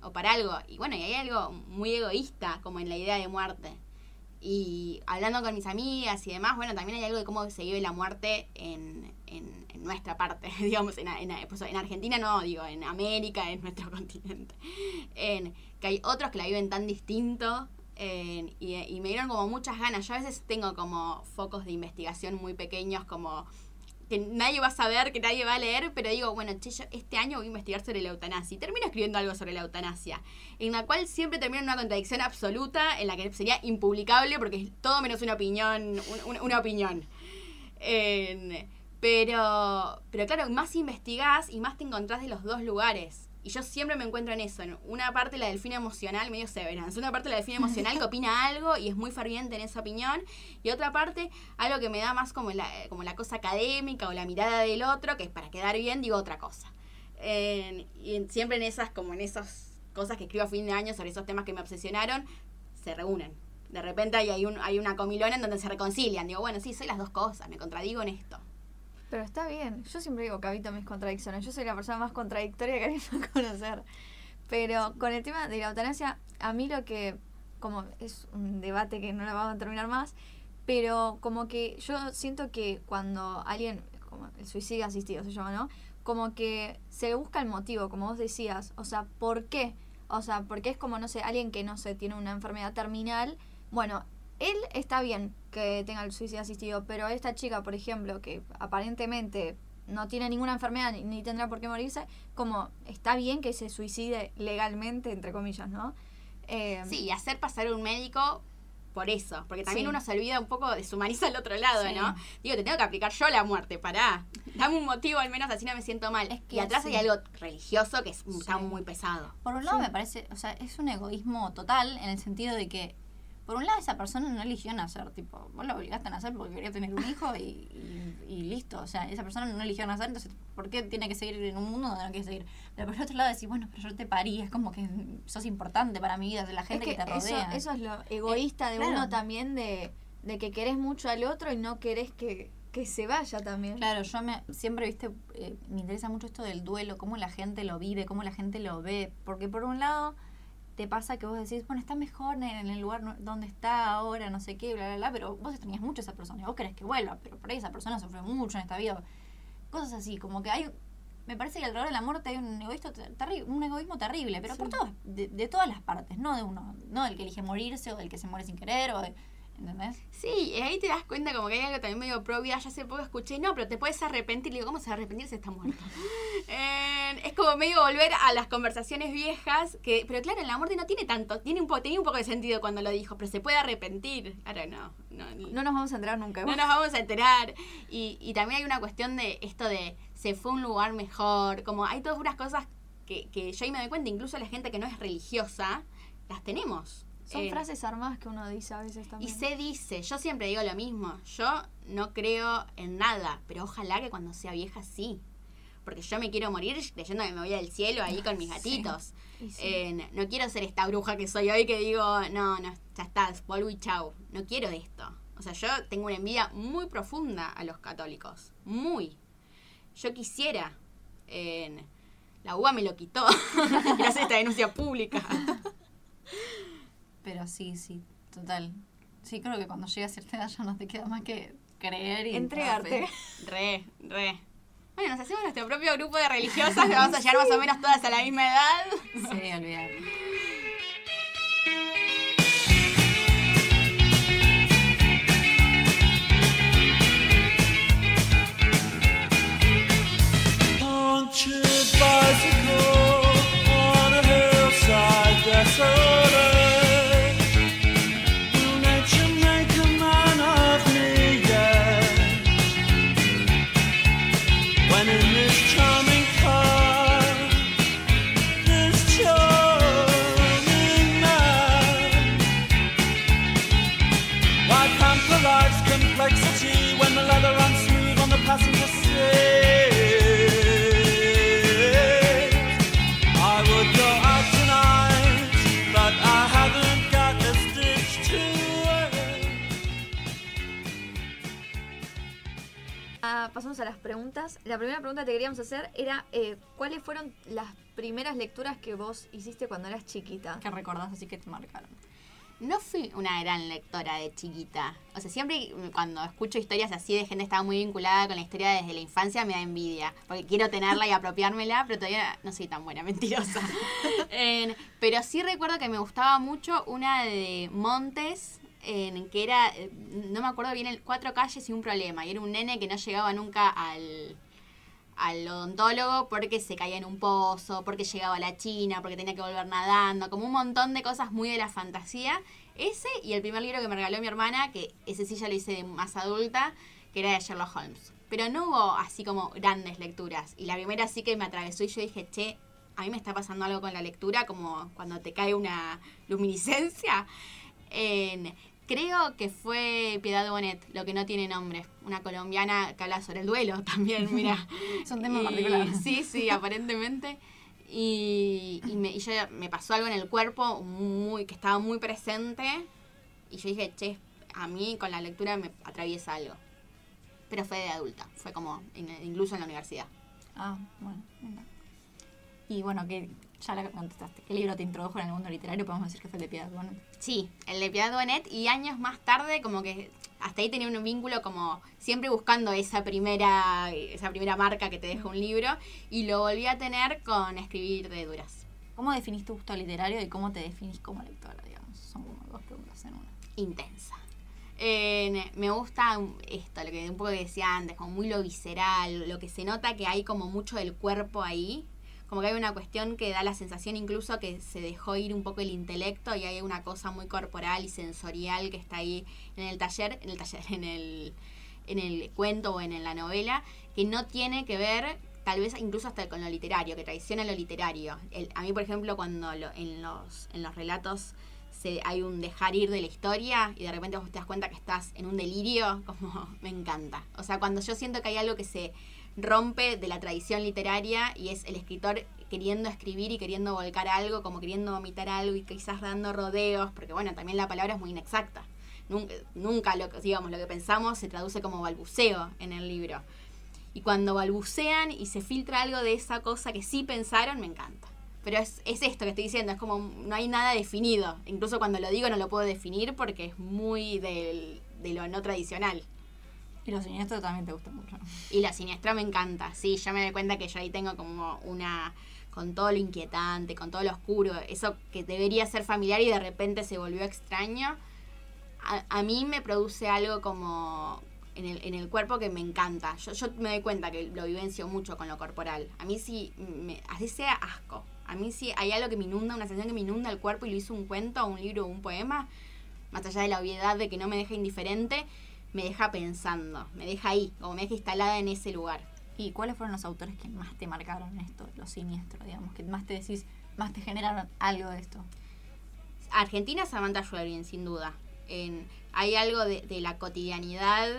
o para algo. Y bueno, y hay algo muy egoísta como en la idea de muerte. Y hablando con mis amigas y demás, bueno, también hay algo de cómo se vive la muerte en, en, nuestra parte, digamos, en, en, pues, en, Argentina no, digo, en América, en nuestro continente. En, que hay otros que la viven tan distinto y, y, me dieron como muchas ganas. Yo a veces tengo como focos de investigación muy pequeños, como que nadie va a saber, que nadie va a leer, pero digo, bueno, che, yo este año voy a investigar sobre la eutanasia. Y termino escribiendo algo sobre la eutanasia, en la cual siempre termina en una contradicción absoluta, en la que sería impublicable porque es todo menos una opinión, una opinión. pero, pero claro, más investigás y más te encontrás de los dos lugares. Y yo siempre me encuentro en eso, en una parte la delfina emocional, medio severance, una parte la delfina emocional que opina algo y es muy ferviente en esa opinión, y otra parte algo que me da más como la, como la cosa académica o la mirada del otro, que es para quedar bien digo otra cosa. y siempre en esas, como en esas cosas que escribo a fin de año sobre esos temas que me obsesionaron, se reúnen. De repente hay, hay, un, hay una comilona en donde se reconcilian. Digo, bueno, sí, soy las dos cosas, me contradigo en esto. Pero está bien. Yo siempre digo que habito mis contradicciones. Yo soy la persona más contradictoria que a conocer. Pero con el tema de la eutanasia, a mí lo que, como es un debate que no lo vamos a terminar más, pero como que yo siento que cuando alguien, como el suicidio asistido se llama, ¿no? Como que se busca el motivo, como vos decías. O sea, ¿por qué? O sea, porque es como, no sé, alguien que, no sé, tiene una enfermedad terminal. Bueno, él está bien que tenga el suicidio asistido, pero esta chica, por ejemplo, que aparentemente no tiene ninguna enfermedad ni, tendrá por qué morirse, como está bien que se suicide legalmente, entre comillas, ¿no? Eh, sí, y hacer pasar a un médico por eso, porque también uno se olvida un poco, deshumaniza al otro lado, ¿no? Digo, te tengo que aplicar yo la muerte, pará. Dame un motivo al menos, así no me siento mal. Es que y atrás hay algo religioso que es, está muy pesado. Por un lado me parece, o sea, es un egoísmo total en el sentido de que por un lado esa persona no eligió nacer, tipo, vos la obligaste a nacer porque quería tener un hijo y, y, listo, o sea, esa persona no eligió nacer, entonces, ¿por qué tiene que seguir en un mundo donde no quiere seguir? Pero por otro lado decís, bueno, pero yo te parí, es como que sos importante para mi vida, de la gente que, te rodea. Eso, es lo egoísta de uno también, de, de que querés mucho al otro y no querés que, que se vaya también. Claro, yo me siempre, viste, eh, me interesa mucho esto del duelo, cómo la gente lo vive, cómo la gente lo ve, porque por un lado te pasa que vos decís, bueno, está mejor en el lugar donde está ahora, no sé qué, bla, bla, bla, pero vos extrañas mucho a esa persona, vos querés que vuelva, pero por ahí esa persona sufrió mucho en esta vida. Cosas así, como que hay, me parece que alrededor de la muerte hay un egoísmo, un egoísmo terrible, pero por todas, de, de, todas las partes, no de uno, no del que elige morirse o del que se muere sin querer o de ¿Entendés? Sí, y ahí te das cuenta como que hay algo también medio pro vida. Ya hace poco escuché, no, pero te puedes arrepentir. Le digo, ¿cómo se arrepentir si está muerto? Eh, es como medio volver a las conversaciones viejas. que Pero claro, en la muerte no tiene tanto. Tiene un, tenía un poco de sentido cuando lo dijo, pero se puede arrepentir. Ahora no. No, no nos vamos a enterar nunca. No nos vamos a enterar. Y, y también hay una cuestión de esto de se fue a un lugar mejor. Como hay todas unas cosas que, que yo ahí me doy cuenta, incluso la gente que no es religiosa, las tenemos. Son eh, frases armadas que uno dice a veces también. Y se dice, yo siempre digo lo mismo, yo no creo en nada, pero ojalá que cuando sea vieja sí. Porque yo me quiero morir creyendo que me voy al cielo ahí con mis gatitos. Eh, no quiero ser esta bruja que soy hoy que digo, no, no, ya está, polvo y chau. No quiero esto. O sea, yo tengo una envidia muy profunda a los católicos. Muy. Yo quisiera. la UBA me lo quitó. Gracias a esta denuncia pública. Pero sí, sí, total. Sí, creo que cuando llegas a cierta edad ya no te queda más que creer y entregarte. Re, re. Bueno, nos hacemos nuestro propio grupo de religiosas que vamos a llegar más o menos todas a la misma edad. Sí, olvidar. La primera pregunta que queríamos hacer era eh, ¿cuáles fueron las primeras lecturas que vos hiciste cuando eras chiquita? Que recordás así que te marcaron. No fui una gran lectora de chiquita. O sea, siempre cuando escucho historias así de gente que estaba muy vinculada con la historia desde la infancia me da envidia. Porque quiero tenerla y apropiármela, pero todavía no soy tan buena, mentirosa. En- pero sí recuerdo que me gustaba mucho una de Montes, en que era, eh, no me acuerdo bien, el cuatro calles y un problema. Y era un nene que no llegaba nunca al, al odontólogo porque se caía en un pozo, porque llegaba a la China, porque tenía que volver nadando, como un montón de cosas muy de la fantasía. Ese y el primer libro que me regaló mi hermana, que ese sí ya lo hice de más adulta, que era de Sherlock Holmes. Pero no hubo así como grandes lecturas. Y la primera sí que me atravesó y yo dije, che, a mí me está pasando algo con la lectura, como cuando te cae una luminiscencia. En- creo que fue Piedad Bonet, lo que no tiene nombre. Una colombiana que habla sobre el duelo también, mira. Es un tema Y- particular. Sí, sí, aparentemente. Y, y me, y yo me pasó algo en el cuerpo muy que estaba muy presente. Y yo dije, che, a mí con la lectura me atraviesa algo. Pero fue de adulta, fue como in- incluso en la universidad. Ah, bueno. Y bueno, que ya la contestaste. ¿Qué libro te introdujo en el mundo literario? Podemos decir que fue el de Piedad Bonet. Sí, el de Piedad Bonet y años más tarde como que hasta ahí tenía un vínculo como siempre buscando esa primera esa primera marca que te deja un libro y lo volví a tener con escribir de Duras. ¿Cómo definís tu gusto literario y cómo te definís como lectora, digamos? Son como dos preguntas en una. Intensa. Eh, me gusta esto, lo que un poco decía antes, como muy lo visceral, lo que se nota que hay como mucho del cuerpo ahí, como que hay una cuestión que da la sensación incluso que se dejó ir un poco el intelecto y hay una cosa muy corporal y sensorial que está ahí en el taller, en el taller, en el, en el cuento o en la novela, que no tiene que ver tal vez incluso hasta con lo literario, que traiciona lo literario. A mí, por ejemplo, cuando lo- en, los, en los relatos se, hay un dejar ir de la historia y de repente vos te das cuenta que estás en un delirio, como me encanta. O sea, cuando yo siento que hay algo que se rompe de la tradición literaria y es el escritor queriendo escribir y queriendo volcar algo, como queriendo vomitar algo y quizás dando rodeos, porque bueno, también la palabra es muy inexacta. Nunca, nunca lo digamos lo que pensamos se traduce como balbuceo en el libro. Y cuando balbucean y se filtra algo de esa cosa que sí pensaron, me encanta. Pero es, es esto que estoy diciendo, es como no hay nada definido. Incluso cuando lo digo no lo puedo definir porque es muy del- de lo no tradicional. Y los siniestros también te gustan mucho. Y la siniestra me encanta, sí, ya me doy cuenta que yo ahí tengo como una, con todo lo inquietante, con todo lo oscuro, eso que debería ser familiar y de repente se volvió extraño, a, a mí me produce algo como en el, en el cuerpo que me encanta. Yo, yo me doy cuenta que lo vivencio mucho con lo corporal. A mí sí, me, así sea asco. A mí sí hay algo que me inunda, una sensación que me inunda el cuerpo y lo hizo un cuento, un libro, un poema, más allá de la obviedad de que no me deja indiferente, me deja pensando, me deja ahí, como me deja instalada en ese lugar. ¿Y cuáles fueron los autores que más te marcaron esto, los siniestros, digamos? Que más te decís, más te generaron algo de esto. Argentina, Samantha Schweblin, sin duda. En- hay algo de, de la cotidianidad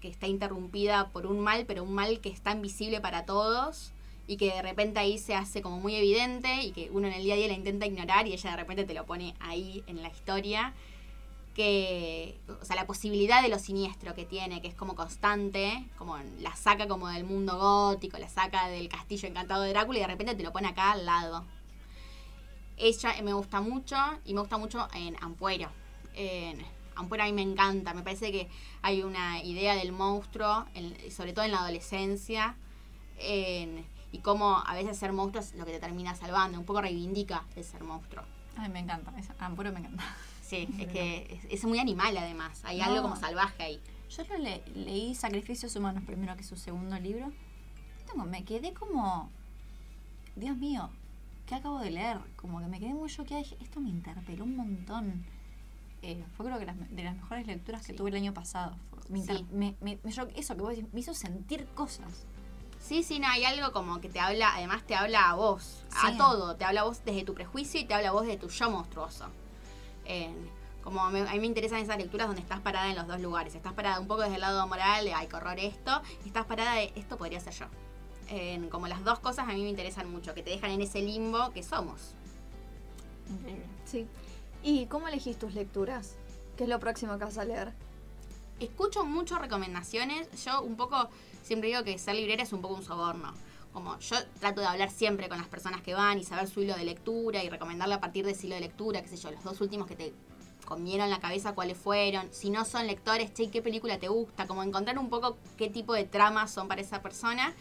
que está interrumpida por un mal, pero un mal que es tan visible para todos y que de repente ahí se hace como muy evidente y que uno en el día a día la intenta ignorar y ella de repente te lo pone ahí en la historia. Que, o sea, la posibilidad de lo siniestro que tiene, que es como constante, como la saca como del mundo gótico, la saca del castillo encantado de Drácula y de repente te lo pone acá al lado. Ella me gusta mucho y me gusta mucho en Ampuero. En Ampuero a mí me encanta, me parece que hay una idea del monstruo, en- sobre todo en la adolescencia, en- y cómo a veces ser monstruo es lo que te termina salvando, un poco reivindica el ser monstruo. Ay, me encanta. Esa, Ampuro me encanta. Sí, es que es, es muy animal además, hay algo como salvaje ahí. Yo lo le- leí Sacrificios Humanos primero que su segundo libro. Tengo, me quedé como. Dios mío, ¿qué acabo de leer? Como que me quedé muy choqueada. Dije, esto me interpeló un montón. Eh, fue creo que las, de las mejores lecturas que tuve el año pasado. Me inter- Sí. me- me- me choque- eso que vos decís, me hizo sentir cosas. Sí, sí, no, hay algo como que te habla, además te habla a vos, a todo, te habla a vos desde tu prejuicio y te habla a vos desde tu yo monstruoso. En- como me- a mí me interesan esas lecturas donde estás parada en los dos lugares. Estás parada un poco desde el lado moral, de ay, qué horror esto, y estás parada de esto podría ser yo. En- como las dos cosas a mí me interesan mucho, que te dejan en ese limbo que somos. Sí. ¿Y cómo elegís tus lecturas? ¿Qué es lo próximo que vas a leer? escucho mucho recomendaciones. Yo un poco, siempre digo que ser librera es un poco un soborno. Como yo trato de hablar siempre con las personas que van y saber su hilo de lectura y recomendarle a partir de ese hilo de lectura, qué sé yo, los dos últimos que te comieron la cabeza cuáles fueron. Si no son lectores, che, qué película te gusta. Como encontrar un poco qué tipo de tramas son para esa persona.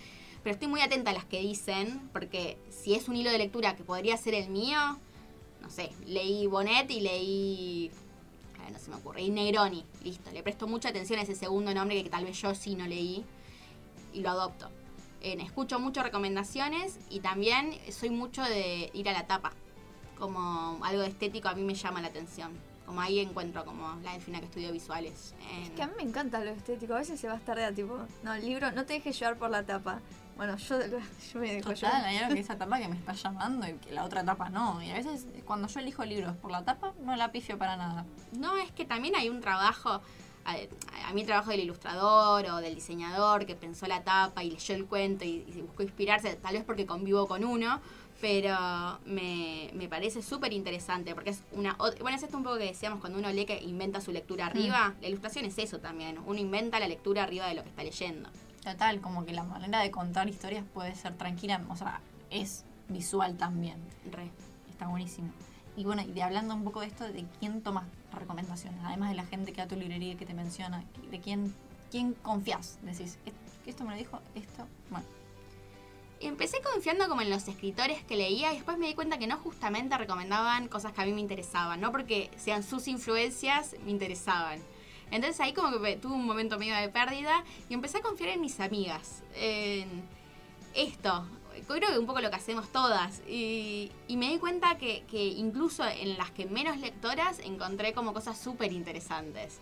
Pero estoy muy atenta a las que dicen, porque si es un hilo de lectura que podría ser el mío, no sé, leí Bonet y leí no se me ocurre, y Negroni, listo, le presto mucha atención a ese segundo nombre que tal vez yo sí no leí y lo adopto. Escucho mucho recomendaciones y también soy mucho de ir a la tapa, como algo de estético a mí me llama la atención. Como ahí encuentro como la delfina que estudio visuales. Es que a mí me encanta lo estético, a veces se va a estar de tipo, no, el libro, no te dejes llevar por la tapa. Bueno, yo, yo me dejo Total, hay algo que esa tapa que me está llamando y que la otra tapa no. Y a veces cuando yo elijo libros por la tapa, no la pifio para nada. No, es que también hay un trabajo, a, mí el trabajo del ilustrador o del diseñador que pensó la tapa y leyó el cuento y, y buscó inspirarse, tal vez porque convivo con uno, pero me, me parece súper interesante porque es una... Bueno, es esto un poco que decíamos cuando uno lee que inventa su lectura arriba. Mm. La ilustración es eso también. Uno inventa la lectura arriba de lo que está leyendo. Total, como que la manera de contar historias puede ser tranquila, o sea, es visual también. Re. Está buenísimo. Y bueno, y de hablando un poco de esto, ¿de quién tomas recomendaciones? Además de la gente que a tu librería que te menciona, ¿de quién, quién confías? Decís, esto me lo dijo, esto, bueno. Empecé confiando como en los escritores que leía y después me di cuenta que no justamente recomendaban cosas que a mí me interesaban, no porque sean sus influencias, me interesaban. Entonces ahí como que tuve un momento medio de pérdida y empecé a confiar en mis amigas. En esto, creo que un poco lo que hacemos todas. Y, me di cuenta que, que, incluso en las que menos lectoras encontré como cosas súper interesantes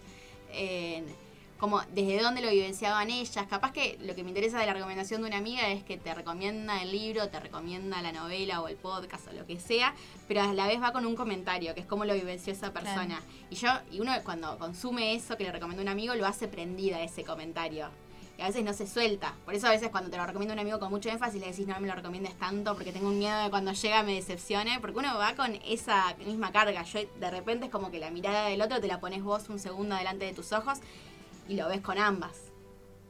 como desde dónde lo vivenciaban ellas. Capaz que lo que me interesa de la recomendación de una amiga es que te recomienda el libro, te recomienda la novela o el podcast o lo que sea, pero a la vez va con un comentario, que es cómo lo vivenció esa persona. Y yo, y uno cuando consume eso que le recomendó un amigo, lo hace prendida ese comentario. Y a veces no se suelta. Por eso a veces cuando te lo recomienda un amigo con mucho énfasis le decís no me lo recomiendes tanto porque tengo un miedo de cuando llega me decepcione. Porque uno va con esa misma carga. Yo de repente es como que la mirada del otro te la pones vos un segundo delante de tus ojos y lo ves con ambas.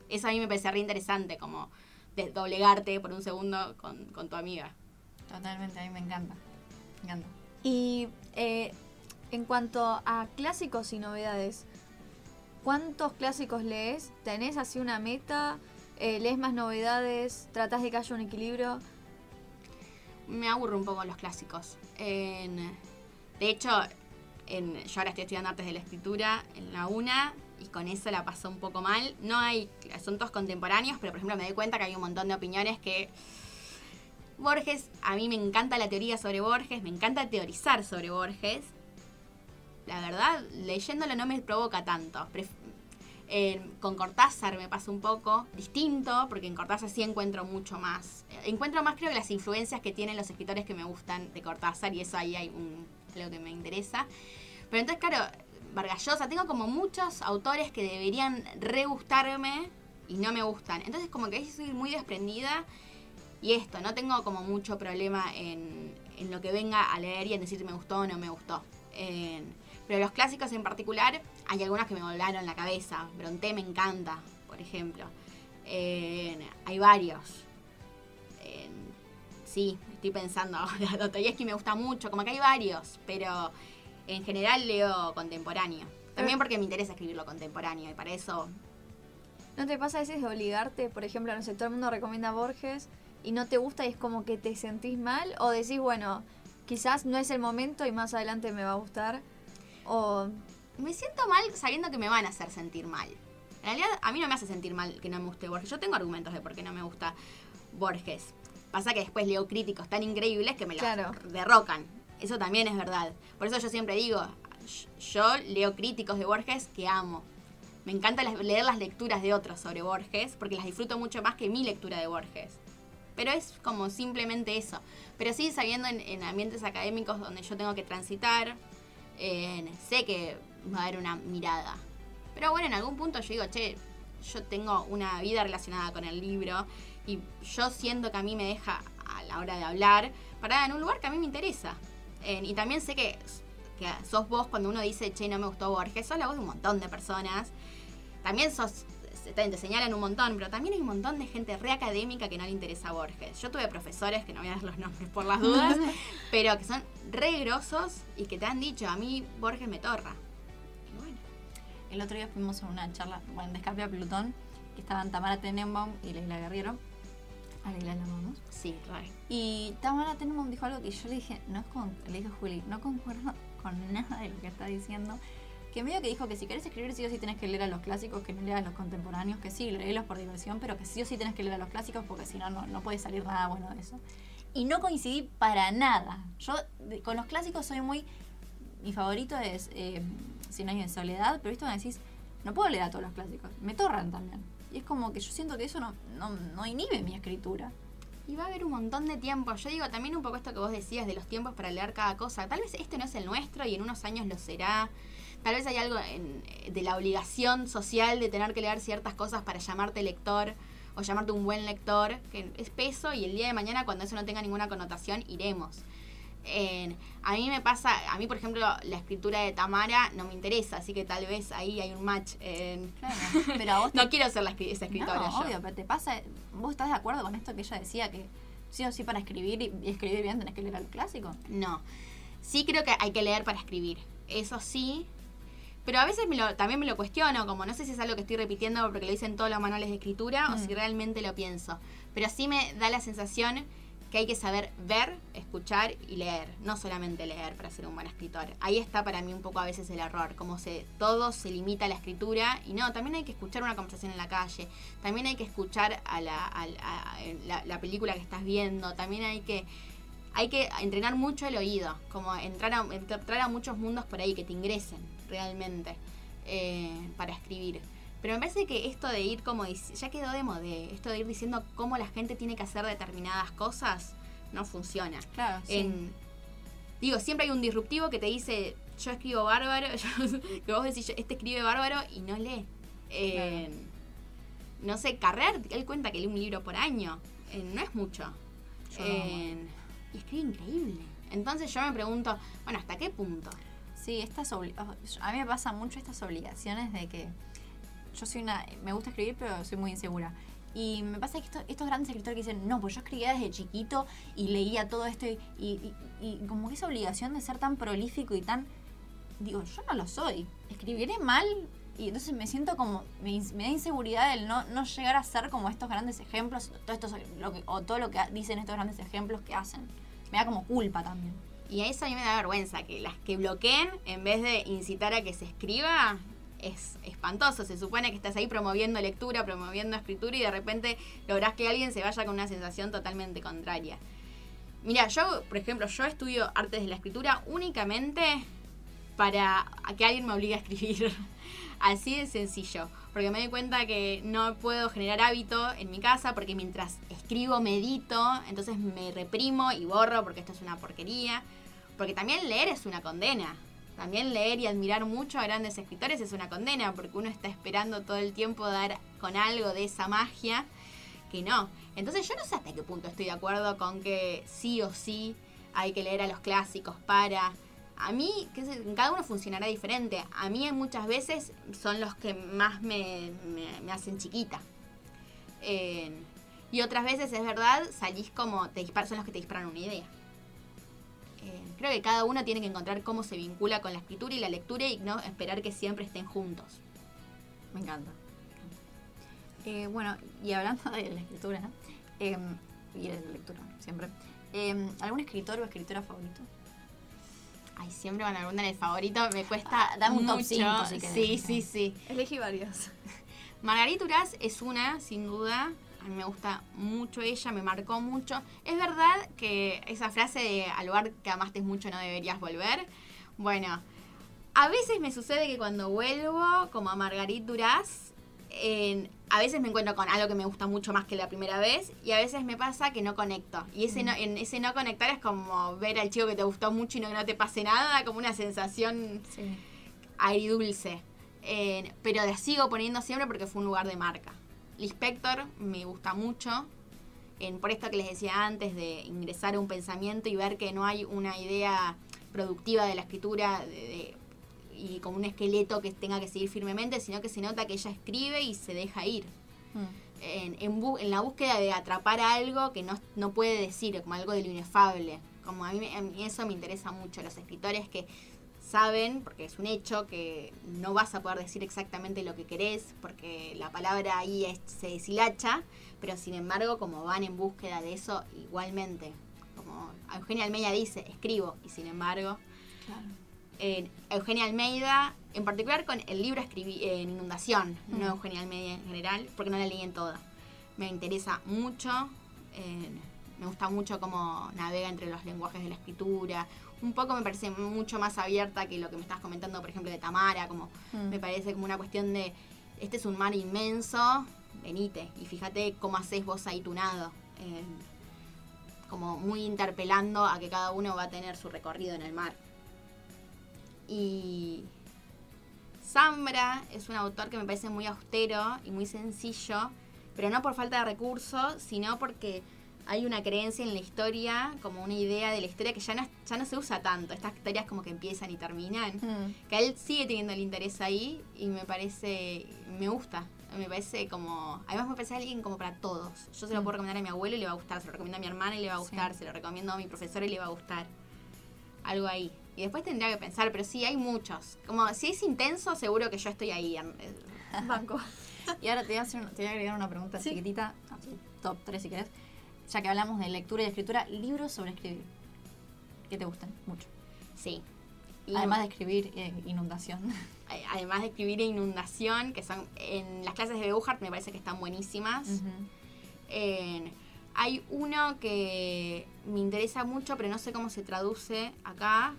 Eso a mí me parece re interesante, como doblegarte por un segundo con, tu amiga. Totalmente, a mí me encanta. Me encanta. Y eh, en cuanto a clásicos y novedades, ¿cuántos clásicos lees? ¿Tenés así una meta? Eh, ¿Lees más novedades? ¿Tratás de que haya un equilibrio? Me aburro un poco los clásicos. de hecho, en, yo ahora estoy estudiando artes de la escritura en la UNA y con eso la pasó un poco mal. No hay asuntos contemporáneos, pero por ejemplo me doy cuenta que hay un montón de opiniones que Borges, a mí me encanta la teoría sobre Borges, me encanta teorizar sobre Borges. La verdad, leyéndolo no me provoca tanto. con Cortázar me pasa un poco distinto, porque en Cortázar sí encuentro mucho más. Encuentro más, creo, que las influencias que tienen los escritores que me gustan de Cortázar, y eso ahí hay un, algo que me interesa. Pero entonces, claro, Vargallosa, tengo como muchos autores que deberían re gustarme y no me gustan. Entonces como que ahí soy muy desprendida y esto, no tengo como mucho problema en, lo que venga a leer y en decir me gustó o no me gustó. Pero los clásicos en particular, hay algunas que me volaron la cabeza. Bronte me encanta, por ejemplo. hay varios. sí, estoy pensando ahora. Dostoyevsky me gusta mucho, como que hay varios, pero en general leo contemporáneo. También porque me interesa escribir lo contemporáneo y para eso... ¿No te pasa a veces de obligarte? Por ejemplo, no sé, todo el mundo recomienda Borges y no te gusta y es como que te sentís mal o decís, bueno, quizás no es el momento y más adelante me va a gustar o... Me siento mal sabiendo que me van a hacer sentir mal. En realidad, a mí no me hace sentir mal que no me guste Borges. Yo tengo argumentos de por qué no me gusta Borges. Pasa que después leo críticos tan increíbles que me los derrocan. Eso también es verdad. Por eso yo siempre digo, yo leo críticos de Borges que amo. Me encanta leer las lecturas de otros sobre Borges porque las disfruto mucho más que mi lectura de Borges. Pero es como simplemente eso. Pero sí sabiendo en, ambientes académicos donde yo tengo que transitar, sé que va a haber una mirada. Pero bueno, en algún punto yo digo, che, yo tengo una vida relacionada con el libro y yo siento que a mí me deja a la hora de hablar parada en un lugar que a mí me interesa y también sé que, sos vos cuando uno dice, che, no me gustó Borges, sos la voz de un montón de personas. también sos te, te señalan un montón, pero también hay un montón de gente re académica que no le interesa Borges. Yo tuve profesores, que no voy a dar los nombres por las dudas, pero que son re grosos y que te han dicho, a mí Borges me torra. Y bueno, El otro día fuimos a una charla, bueno, de Escape a Plutón, que estaban Tamara Tenenbaum y Leila Guerriero. A Leila la amamos. sí, re. Y Tamara Tenenbaum dijo algo que yo le dije, no con, le dije a Juli, no concuerdo con nada de lo que está diciendo. Que medio que dijo que si querés escribir sí o sí tenés que leer a los clásicos, que no leas a los contemporáneos, que sí, léelos por diversión, pero que sí o sí tenés que leer a los clásicos porque si no, no, no puede salir nada bueno de eso. Y no coincidí para nada. Yo de- con los clásicos soy muy... Mi favorito es eh, Cien años de soledad, pero esto me decís, no puedo leer a todos los clásicos, me torran también. Y es como que yo siento que eso no, no, no inhibe mi escritura. Y va a haber un montón de tiempo. Yo digo también un poco esto que vos decías de los tiempos para leer cada cosa. Tal vez este no es el nuestro y en unos años lo será. Tal vez hay algo en- de la obligación social de tener que leer ciertas cosas para llamarte lector o llamarte un buen lector, que es peso y el día de mañana cuando eso no tenga ninguna connotación iremos. A mí me pasa, a mí por ejemplo la escritura de Tamara no me interesa, así que tal vez ahí hay un match. en- Claro, pero a vos te no quiero ser la esa escritora. No, yo. obvio, pero te pasa. ¿Vos estás de acuerdo con esto que ella decía que sí o sí para escribir y, y escribir bien tenés que leer a los clásicos? No. Sí creo que hay que leer para escribir. Eso sí. Pero a veces me lo, también me lo cuestiono, como no sé si es algo que estoy repitiendo porque lo dicen todos los manuales de escritura o Mm. si realmente lo pienso. Pero sí me da la sensación que hay que saber ver, escuchar y leer. No solamente leer para ser un buen escritor. Ahí está para mí un poco a veces el error, como se todo se limita a la escritura y no, también hay que escuchar una conversación en la calle, también hay que escuchar a la, a- a- a- la- la película que estás viendo, también hay que hay que entrenar mucho el oído, como entrar a, entrar a muchos mundos por ahí que te ingresen realmente eh, para escribir. Pero me parece que esto de ir como, ya quedó de modé, esto de ir diciendo cómo la gente tiene que hacer determinadas cosas, no funciona. Claro, En- digo, siempre hay un disruptivo que te dice, yo escribo bárbaro, yo- que vos decís, este escribe bárbaro y no lee. Eh, No sé, Carrer, él cuenta que lee un libro por año, Eh, no es mucho. No, y escribe increíble. Entonces yo me pregunto, bueno, ¿hasta qué punto? Sí, estas a mí me pasa mucho estas obligaciones de que yo soy una, me gusta escribir pero soy muy insegura. Y me pasa que esto- estos grandes escritores que dicen, no, pues yo escribía desde chiquito y leía todo esto y, y- y- y como que esa obligación de ser tan prolífico y tan... Digo, yo no lo soy. Escribiré mal y entonces me siento como... Me, me da inseguridad el no, no llegar a ser como estos grandes ejemplos todo esto, lo que, o todo lo que dicen estos grandes ejemplos que hacen. Me da como culpa también. Y a eso a mí me da vergüenza, que las que bloqueen, en vez de incitar a que se escriba, es espantoso. Se supone que estás ahí promoviendo lectura, promoviendo escritura y de repente lográs que alguien se vaya con una sensación totalmente contraria. Mira, yo, por ejemplo, yo estudio artes de la escritura únicamente para que alguien me obligue a escribir. Así de sencillo. Porque me doy cuenta que no puedo generar hábito en mi casa porque mientras escribo medito, entonces me reprimo y borro porque esto es una porquería. Porque también leer es una condena. También leer y admirar mucho a grandes escritores es una condena porque uno está esperando todo el tiempo dar con algo de esa magia que no. Entonces yo no sé hasta qué punto estoy de acuerdo con que sí o sí hay que leer a los clásicos para... A mí, cada uno funcionará diferente. A mí muchas veces son los que más me, hacen chiquita. Eh, y otras veces es verdad, salís como, te dispar, son los que te disparan una idea. Creo que cada uno tiene que encontrar cómo se vincula con la escritura y la lectura y no esperar que siempre estén juntos. Me encanta. Eh, bueno, y hablando de la escritura, eh, y de la lectura, siempre. eh, ¿Algún escritor o escritora favorito? Ay, siempre van a preguntar el favorito, me cuesta Ah, dame un top mucho. si querés. Sí, sí, sí. Elegí varios. Margarita Urás es una, sin duda. A mí me gusta mucho ella, me marcó mucho. Es verdad que esa frase de al lugar que amaste mucho no deberías volver. Bueno, a veces me sucede que cuando vuelvo, como a Margarita Duraz, en- a veces me encuentro con algo que me gusta mucho más que la primera vez y a veces me pasa que no conecto. Y ese no, en ese no conectar es como ver al chico que te gustó mucho y no que no te pase nada, como una sensación Sí. agridulce. Eh, pero la sigo poniendo siempre porque fue un lugar de marca. Lispector me gusta mucho. En, por esto que les decía antes, de ingresar a un pensamiento y ver que no hay una idea productiva de la escritura de- de- y como un esqueleto que tenga que seguir firmemente, sino que se nota que ella escribe y se deja ir. Mm. En, en, bu- en la búsqueda de atrapar algo que no, no puede decir, como algo de lo inefable. Como a mí, me- a mí eso me interesa mucho, los escritores que saben, porque es un hecho, que no vas a poder decir exactamente lo que querés, porque la palabra ahí es- se deshilacha, pero sin embargo, como van en búsqueda de eso igualmente. Como Eugenia Almeida dice, escribo, y sin embargo, Claro. eh, Eugenia Almeida, en particular con el libro escribí en Inundación, Mm. no Eugenia Almeida en general, porque no la leí en toda. Me interesa mucho, eh, me gusta mucho cómo navega entre los lenguajes de la escritura. Un poco me parece mucho más abierta que lo que me estás comentando, por ejemplo, de Tamara, como Mm. me parece como una cuestión de, este es un mar inmenso, venite, y fíjate cómo haces vos ahí tu nado. eh, como muy interpelando a que cada uno va a tener su recorrido en el mar. Y Zambra es un autor que me parece muy austero y muy sencillo, pero no por falta de recursos, sino porque hay una creencia en la historia, como una idea de la historia que ya no, ya no se usa tanto. Estas historias como que empiezan y terminan. Mm. Que él sigue teniendo el interés ahí y me parece, me gusta. Me parece como, además me parece alguien como para todos. Yo se lo Mm. puedo recomendar a mi abuelo y le va a gustar, se lo recomiendo a mi hermana y le va a gustar, Sí. se lo recomiendo a mi profesor y le va a gustar. Algo ahí. Y después tendría que pensar, pero sí, hay muchos. Como si es intenso, seguro que yo estoy ahí. eh, Banco. Y ahora te voy a, hacer, te voy a agregar una pregunta Sí. chiquitita, así, top 3 si querés. Ya que hablamos de lectura y escritura, libros sobre escribir. Que te gusten mucho. Sí. Y Además de escribir eh, Inundación. además de escribir Inundación, que son en las clases de Beuhart me parece que están buenísimas. En- hay uno que me interesa mucho, pero no sé cómo se traduce acá,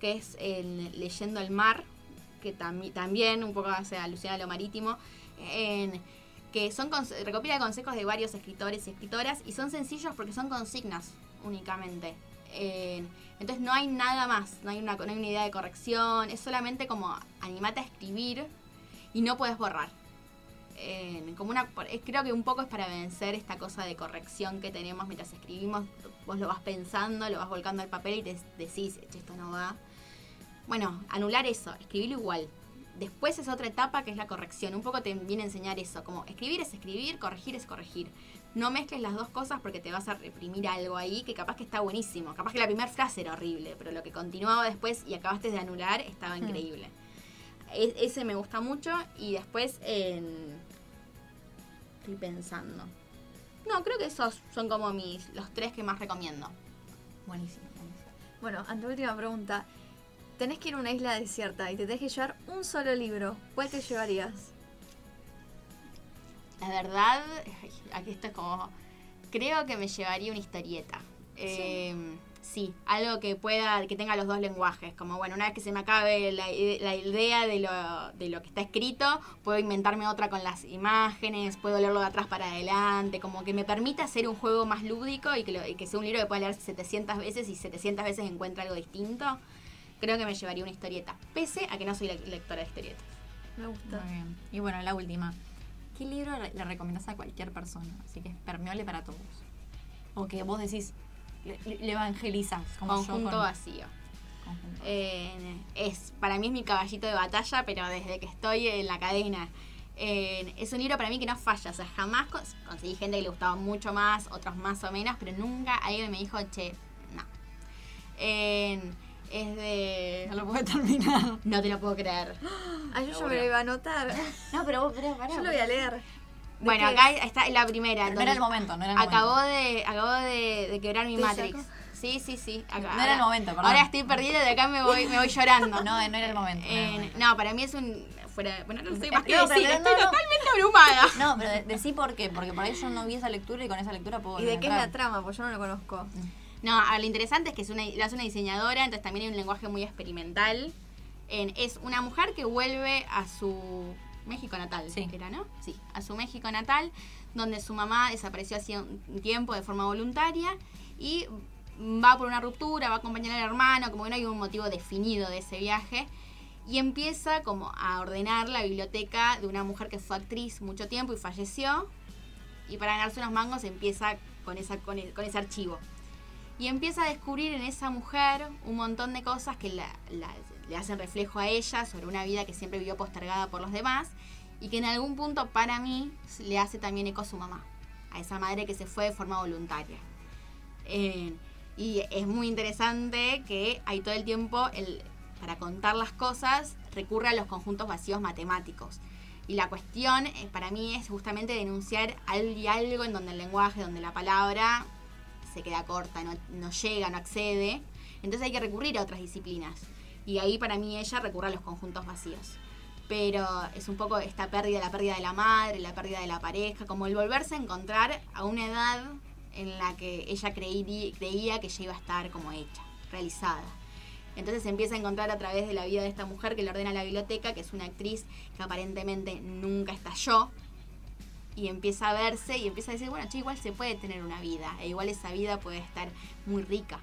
que es el Leyendo el Mar, que tam- también un poco hace alusión a lo marítimo, en- que son recopila consejos de varios escritores y escritoras y son sencillos porque son consignas únicamente. En- entonces no hay nada más, no hay, una, no hay una idea de corrección, es solamente como animate a escribir y no puedes borrar. En- como una creo que un poco es para vencer esta cosa de corrección que tenemos mientras escribimos vos lo vas pensando lo vas volcando al papel y te decís "Che, esto no va bueno anular eso escribirlo igual después es otra etapa que es la corrección un poco te viene a enseñar eso como escribir es escribir corregir es corregir no mezcles las dos cosas porque te vas a reprimir algo ahí que capaz que está buenísimo capaz que la primera frase era horrible pero lo que continuaba después y acabaste de anular estaba Hmm. increíble E- ese me gusta mucho y después en Estoy pensando. No, creo que esos son como mis los tres que más recomiendo. Buenísimo, buenísimo. Bueno, ante última pregunta. Tenés que ir a una isla desierta y te tenés que llevar un solo libro. ¿Cuál te llevarías? La verdad, aquí esto es como. Creo que me llevaría una historieta. Eh, sí, algo que pueda, que tenga los dos lenguajes. Como bueno, una vez que se me acabe la, la idea de lo, de lo que está escrito, puedo inventarme otra con las imágenes, puedo leerlo de atrás para adelante, como que me permita hacer un juego más lúdico y que, lo- y que sea un libro que pueda leer 700 veces y 700 veces encuentre algo distinto. Creo que me llevaría una historieta, pese a que no soy le- lectora de historietas. Me gusta. Muy bien. Y bueno, la última. ¿Qué libro le, le recomendás a cualquier persona? Así que es permeable para todos. O que vos decís, le, le evangelizas. Como yo Conjunto con- vacío. Conjunto. Eh, es para mí es mi caballito de batalla, pero desde que estoy en la cadena. Eh, es un libro para mí que no falla. O sea, jamás cons- conseguí gente que le gustaba mucho más, otros más o menos, pero nunca alguien me dijo, che, no. Eh, es de. No lo puedo terminar. No te lo puedo creer. Ah, yo Seguro. me lo iba a anotar. No, pero vos, pará. Yo lo voy a leer. ¿De Bueno, qué acá es? está la primera. Pero no era el momento, no era el acabó momento. de acabó de, de quebrar mi ¿Te Matrix. Sí, sí, sí. acá- No era el momento, perdón. Ahora estoy perdida y de acá me voy, me voy llorando. No, no era el momento. no era el Eh, momento. no, para mí es un. Fuera, bueno, no sé más que No, decir, estoy totalmente abrumada. No, pero de- decí por qué. Porque por ahí yo no vi esa lectura y con esa lectura puedo ¿Y de qué es la trama? Pues yo no lo conozco. No, a ver, lo interesante es que es una, hace una diseñadora, entonces también hay un lenguaje muy experimental. En- es una mujer que vuelve a su México natal, Sí. ¿era, no? Sí, a su México natal, donde su mamá desapareció hacía un tiempo de forma voluntaria y va por una ruptura, va a acompañar al hermano, como que no hay un motivo definido de ese viaje. Y empieza como a ordenar la biblioteca de una mujer que fue actriz mucho tiempo y falleció. Y para ganarse unos mangos empieza con, esa, con, e- con ese archivo. Y empieza a descubrir en esa mujer un montón de cosas que le hacen reflejo a ella sobre una vida que siempre vivió postergada por los demás y que en algún punto para mí le hace también eco a su mamá, a esa madre que se fue de forma voluntaria. Eh, y es muy interesante que hay todo el tiempo, para contar las cosas, recurre a los conjuntos vacíos matemáticos. Y la cuestión eh, para mí es justamente denunciar al- algo en donde el lenguaje, donde la palabra se queda corta, no, llega, no accede. Entonces hay que recurrir a otras disciplinas. Y ahí para mí ella recurre a los conjuntos vacíos. Pero es un poco esta pérdida, la pérdida de la madre, la pérdida de la pareja, como el volverse a encontrar a una edad en la que ella creí- creía que ella iba a estar como hecha, realizada. Entonces se empieza a encontrar a través de la vida de esta mujer que le ordena la biblioteca, que es una actriz que aparentemente nunca estalló, y empieza a verse y empieza a decir, bueno, che, igual se puede tener una vida, e igual esa vida puede estar muy rica.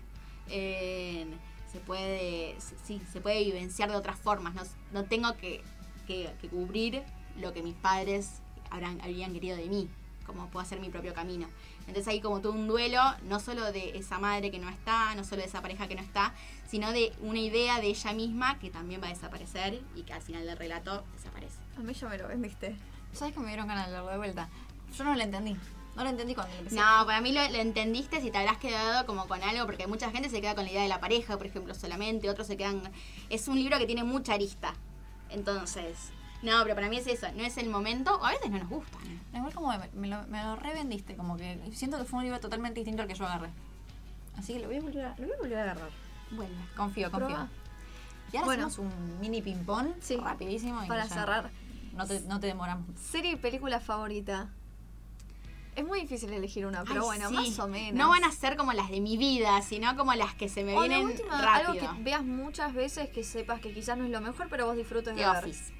Eh, se puede, sí, se puede vivenciar de otras formas, no, no tengo que, que- que cubrir lo que mis padres habrán, habrían querido de mí, como puedo hacer mi propio camino. Entonces hay como todo un duelo, no solo de esa madre que no está, no solo de esa pareja que no está, sino de una idea de ella misma que también va a desaparecer y que al final del relato desaparece. A mí ya me lo vendiste. ¿Sabes que me dieron ganas de leerlo de vuelta? Yo no lo entendí. No lo entendí cuando lo empecé. No, para mí lo, lo entendiste si te habrás quedado como con algo, porque mucha gente se queda con la idea de la pareja, por ejemplo, solamente, otros se quedan... Es un libro que tiene mucha arista. Entonces, no, pero para mí es eso, no es el momento, o a veces no nos gusta. ¿no? Igual como me, me lo, me lo revendiste, como que siento que fue un libro totalmente distinto al que yo agarré. Así que lo voy a volver a, lo voy a, volver a agarrar. Bueno, Confío, confío. Proba. Y ahora Bueno. hacemos un mini ping-pong Sí. rapidísimo. y Para ya cerrar. No te, no te demoramos. Serie y película favorita. Es muy difícil elegir una, pero Ay, bueno, sí. más o menos. No van a ser como las de mi vida, sino como las que se me O vienen última, rápido. algo que veas muchas veces que sepas que quizás no es lo mejor, pero vos disfrutes de The ver. Office.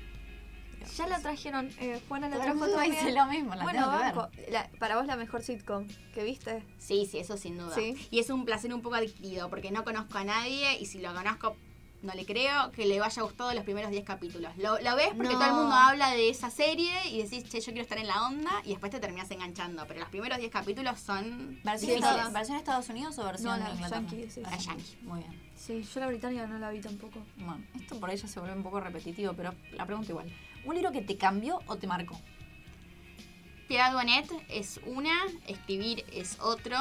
Ya la trajeron, eh, Juana la Todo trajo también. dice lo mismo, la bueno, tengo que ver. La- para vos la mejor sitcom que viste. Sí, sí, eso sin duda. Sí. Y es un placer un poco adquirido, porque no conozco a nadie y si lo conozco, no le creo que le haya gustado los primeros 10 capítulos. Lo, lo ves porque No. todo el mundo habla de esa serie y decís, che, yo quiero estar en la onda y después te terminas enganchando. Pero los primeros 10 capítulos son ¿Versión, Estados. ¿Versión Estados Unidos o versión No, Inglaterra? yankee, sí, sí. yankee. Muy bien. Sí, yo la británica no la vi tampoco. Bueno, esto por ahí ya se vuelve un poco repetitivo, pero la pregunta igual. ¿Un libro que te cambió o te marcó? Piedad Bonet es una, Escribir es otro.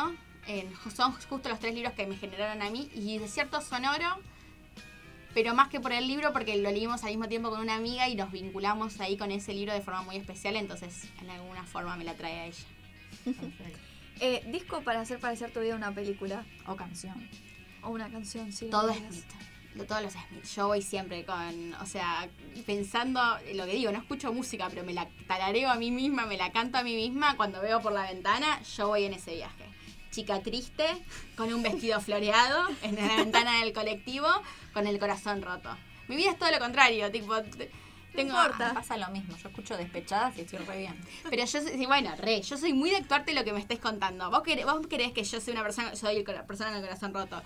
Son justo los tres libros que me generaron a mí. Y Desierto Sonoro, pero más que por el libro, porque lo leímos al mismo tiempo con una amiga y nos vinculamos ahí con ese libro de forma muy especial. Entonces, en alguna forma me la trae a ella. Eh, disco para hacer parecer tu vida una película. O canción. O una canción, sí. Todo que Smith. Todos los Smith. Yo voy siempre con, o sea, pensando, lo que digo, no escucho música, pero me la tarareo a mí misma, me la canto a mí misma. Cuando veo por la ventana, yo voy en ese viaje. Chica triste, con un vestido floreado, en la ventana del colectivo, con el corazón roto. Mi vida es todo lo contrario, tipo, tengo... importa. Me pasa lo mismo. Yo escucho despechadas y estoy re bien. Pero yo soy, sí, bueno, re, yo soy muy de actuarte lo que me estés contando. Vos, querés, vos querés que yo sea una persona, soy cora- persona con el corazón roto.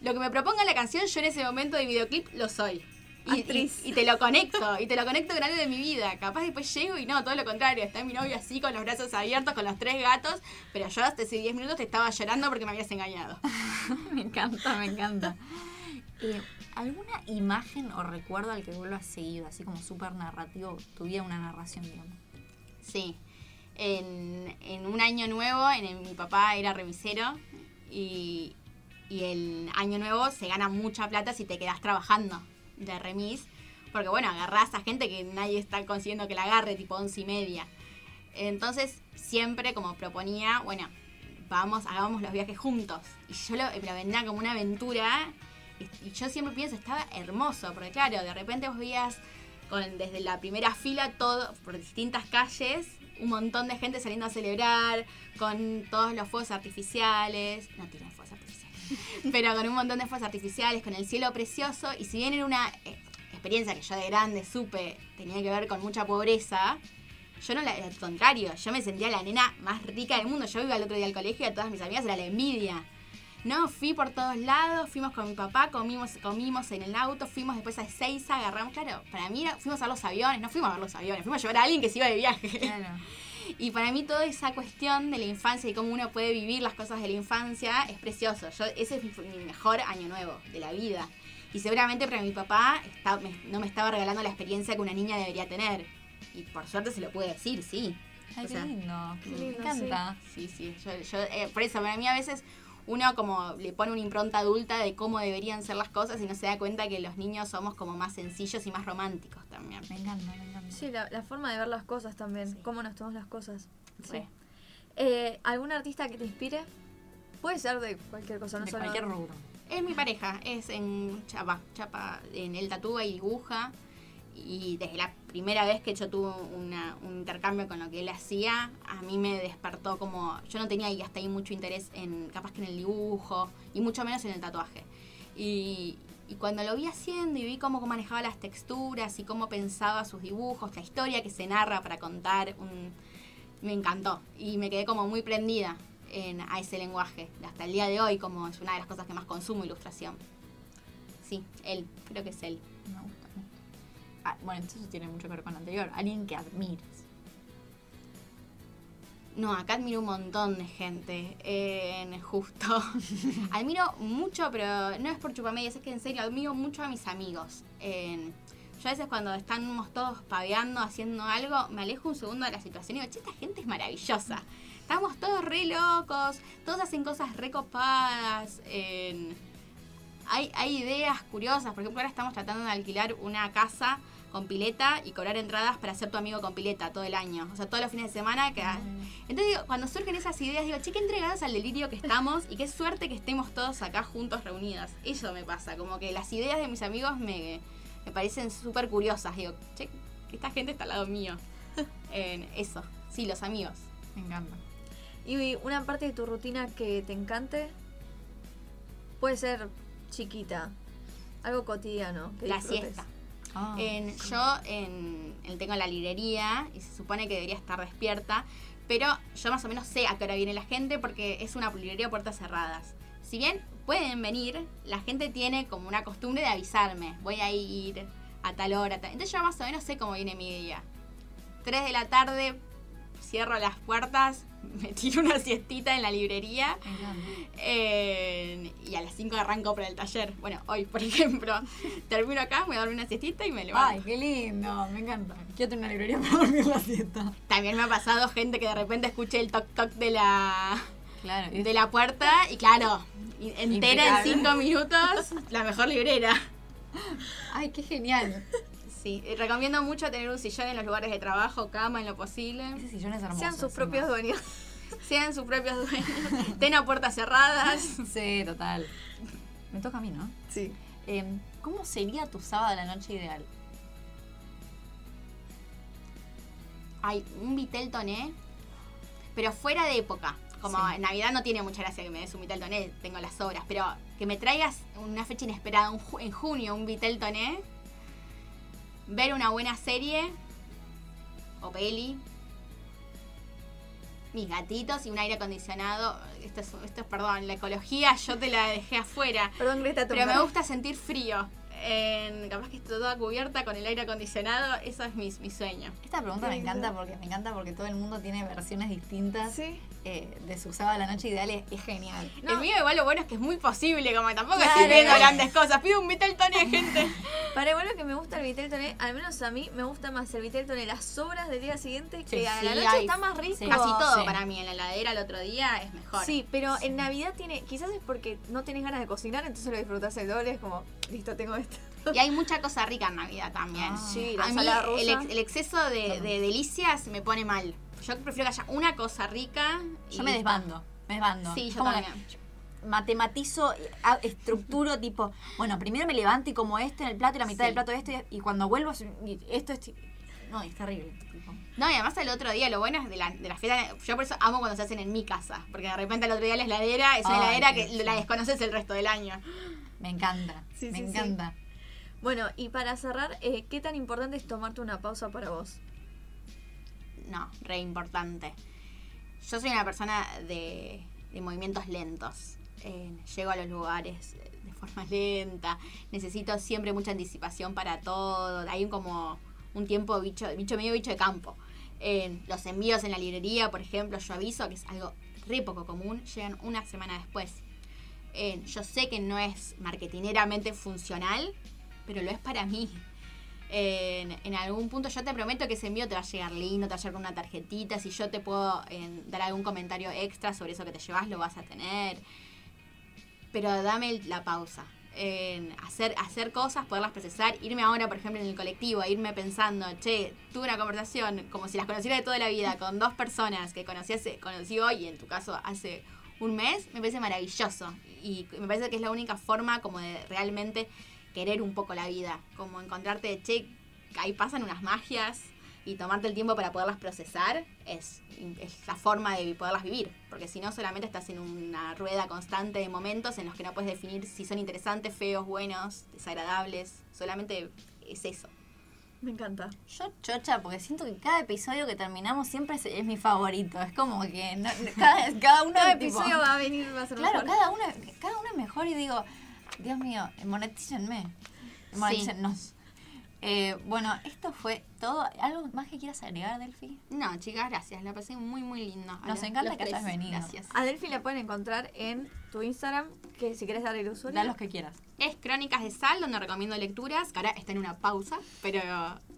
Lo que me proponga la canción, yo en ese momento de videoclip lo soy. Y, Actriz. y- y te lo conecto, y te lo conecto con algo de mi vida. Capaz después llego y no, todo lo contrario. Está mi novio así, con los brazos abiertos, con los tres gatos. Pero yo hasta hace 10 minutos te estaba llorando porque me habías engañado. me encanta, me encanta. Eh, ¿Alguna imagen o recuerdo al que vuelvas seguido, así como súper narrativo, tuviera una narración, digamos? Sí. En, en un año nuevo, en el- mi papá era revisero y, y el año nuevo se gana mucha plata si te quedas trabajando de remis. Porque bueno, agarrás a gente que nadie está consiguiendo que la agarre, tipo once y media. Entonces, siempre como proponía, bueno, vamos, hagamos los viajes juntos. Y yo lo, lo vendía como una aventura. Y, yo siempre pienso, estaba hermoso, porque claro, de repente vos veías con, desde la primera fila todo, por distintas calles, un montón de gente saliendo a celebrar, con todos los fuegos artificiales. No fuegos artificiales. Pero con un montón de fuegos artificiales, con el cielo precioso. Y si bien era una eh, experiencia que yo de grande supe tenía que ver con mucha pobreza, yo no la, al contrario, yo me sentía la nena más rica del mundo. Yo iba el otro día al colegio y a todas mis amigas era la envidia. No, fui por todos lados, fuimos con mi papá, comimos, comimos en el auto, fuimos después a Ezeiza, agarramos, claro, para mí fuimos a los aviones, no fuimos a ver los aviones, fuimos a llevar a alguien que se iba de viaje. Claro. Y para mí toda esa cuestión de la infancia y cómo uno puede vivir las cosas de la infancia es precioso. Yo, ese es mi, mi mejor año nuevo de la vida. Y seguramente para mi papá está- me- no me estaba regalando la experiencia que una niña debería tener. Y por suerte se lo puede decir, sí. Ay, O qué sea, lindo. qué Me lindo, encanta. Sí, sí. Yo, yo, eh, por eso, para mí a veces uno como le pone una impronta adulta de cómo deberían ser las cosas y no se da cuenta que los niños somos como más sencillos y más románticos también. Me encanta, me encanta. Sí, la, la forma de ver las cosas también, Sí. cómo nos tomamos las cosas. Sí. Eh, ¿Algún artista que te inspire? Puede ser de cualquier cosa, no de solo... cualquier rubro. Es mi pareja, es en Chapa, Chapa, en él tatúa y dibuja. Y desde la primera vez que yo tuve una- un intercambio con lo que él hacía, a mí me despertó como. Yo no tenía ahí hasta ahí mucho interés en, capaz que en el dibujo, y mucho menos en el tatuaje. Y, y cuando lo vi haciendo y vi cómo manejaba las texturas y cómo pensaba sus dibujos, la historia que se narra para contar, un- me encantó. Y me quedé como muy prendida en, a ese lenguaje. Hasta el día de hoy, como es una de las cosas que más consumo, ilustración. Sí, él, creo que es él. Me gusta. me gusta. Ah, bueno, entonces tiene mucho que ver con lo anterior. Alguien que admires. No, acá admiro un montón de gente. En justo. admiro mucho, pero no es por chupamedias, es que en serio admiro mucho a mis amigos. En- yo a veces cuando estamos todos paveando, haciendo algo, me alejo un segundo de la situación y digo, che, esta gente es maravillosa. Estamos todos re locos, todos hacen cosas re copadas. en- hay, hay ideas curiosas. Por ejemplo, ahora estamos tratando de alquilar una casa con pileta y cobrar entradas para ser tu amigo con pileta todo el año. O sea, todos los fines de semana. Que, entonces, digo, cuando surgen esas ideas, digo, che, qué entregados al delirio que estamos y qué suerte que estemos todos acá juntos reunidos. Eso me pasa, como que las ideas de mis amigos me, me parecen súper curiosas. Digo, che, esta gente está al lado mío. En eso, sí, los amigos. Me encanta. Y una parte de tu rutina que te encante puede ser chiquita, algo cotidiano. Que La disfrutes. siesta. Ah, En- yo en, en- tengo la librería y se supone que debería estar despierta, pero yo más o menos sé a qué hora viene la gente porque es una librería a puertas cerradas. Si bien pueden venir, la gente tiene como una costumbre de avisarme, voy a ir a tal hora. Entonces yo más o menos sé cómo viene mi día. 3 de la tarde, cierro las puertas, me tiro una siestita en la librería eh, y a las 5 arranco para el taller. Bueno, hoy, por ejemplo, termino acá, me voy a dormir una siestita y me levanto. Ay, qué lindo. Me encanta. Quiero tener una librería para dormir la siesta. También me ha pasado gente que de repente escuche el toc toc de la, Claro. de la puerta y claro, entera en Impecable. 5 minutos, la mejor librera. Ay, qué genial. Sí, y recomiendo mucho tener un sillón en los lugares de trabajo, cama en lo posible. Ese sillón es hermoso. Sean sus propios dueños. Sean sus propios dueños, ten a puertas cerradas. Sí, total. Me toca a mí, ¿no? Sí. Em, ¿Cómo sería tu sábado a la noche ideal? Hay un vitel toné, pero fuera de época. Como Sí. en Navidad no tiene mucha gracia que me des un vitel toné, tengo las obras, pero que me traigas una fecha inesperada, en junio un vitel toné, ver una buena serie o peli, mis gatitos y un aire acondicionado. Esto es, esto es, perdón, la ecología yo te la dejé afuera. Perdón, Greta Pero me gusta sentir frío. En, capaz que esté toda cubierta con el aire acondicionado, eso es mi, mi sueño. Esta pregunta me encanta porque me encanta porque todo el mundo tiene versiones distintas Sí. Eh, de su sábado a la noche ideal. Es, es genial. El mío igual lo bueno es que es muy posible, como que tampoco Claro. estoy viendo grandes cosas. Pido un Vitel Tony a gente. Para igual lo que me gusta el Vitel Toné, al menos a mí, me gusta más el Vitel Toné las sobras del día siguiente que a sí, la noche hay- está más rico. sí. Casi todo para mí en la heladera el otro día es mejor. Sí, pero en Navidad tiene, quizás es porque no tenés ganas de cocinar, entonces lo disfrutás el doble, es como, listo, tengo esto. Y hay mucha cosa rica en Navidad también. Ah. Sí, la a mí el, ex- el exceso de, de delicias me pone mal. Yo prefiero que haya una cosa rica. y Yo me desbando. Me desbando. Sí, yo también. Matematizo, a- estructuro tipo, bueno, primero me levanto y como este en el plato y la mitad Sí. del plato este y cuando vuelvo esto es... No, es terrible. tipo. No, y además el otro día, lo bueno es de la, de la fiesta. Yo por eso amo cuando se hacen en mi casa. Porque de repente el otro día la heladera es una Ay, heladera que sí. la desconoces el resto del año. Me encanta. Sí, me sí, sí. encanta. Bueno, y para cerrar, eh, ¿qué tan importante es tomarte una pausa para vos? No, re importante. Yo soy una persona de, de movimientos lentos. Eh, llego a los lugares eh, de forma lenta. Necesito siempre mucha anticipación para todo. Hay como un tiempo bicho, bicho medio bicho de campo. En los envíos en la librería, por ejemplo, yo aviso que es algo re poco común, llegan una semana después. En- yo sé que no es marketineramente funcional, pero lo es para mí. En, algún punto yo te prometo que ese envío te va a llegar lindo, te va a llegar con una tarjetita, si yo te puedo en, dar algún comentario extra sobre eso que te llevas, lo vas a tener. Pero dame la pausa. En hacer, hacer cosas, poderlas procesar, irme ahora, por ejemplo, en el colectivo, irme pensando, che, tuve una conversación como si las conociera de toda la vida con dos personas que conocí, hace, conocí hoy, en tu caso hace un mes, me parece maravilloso. Y me parece que es la única forma como de realmente querer un poco la vida, como encontrarte, che, ahí pasan unas magias y tomarte el tiempo para poderlas procesar es, es la forma de poderlas vivir, porque si no solamente estás en una rueda constante de momentos en los que no puedes definir si son interesantes, feos, buenos, desagradables, solamente es eso. Me encanta. Yo chocha, porque siento que cada episodio que terminamos siempre es, es mi favorito. Es como que no- cada, cada uno Cada tipo- episodio va a venir, va a ser Claro, mejor. cada uno, cada uno es mejor y digo, Dios mío, monetícenme. Monetícennos. Eh, bueno, esto fue todo. ¿Algo más que quieras agregar, Delphi? No, chicas, gracias, la pasé muy, muy lindo. A Nos los- encanta los que hayas venido. Gracias. A Delphi la pueden encontrar en tu Instagram, que si quieres dar el usuario. Da los que quieras. Es Crónicas de Sal, donde recomiendo lecturas, que ahora está en una pausa, pero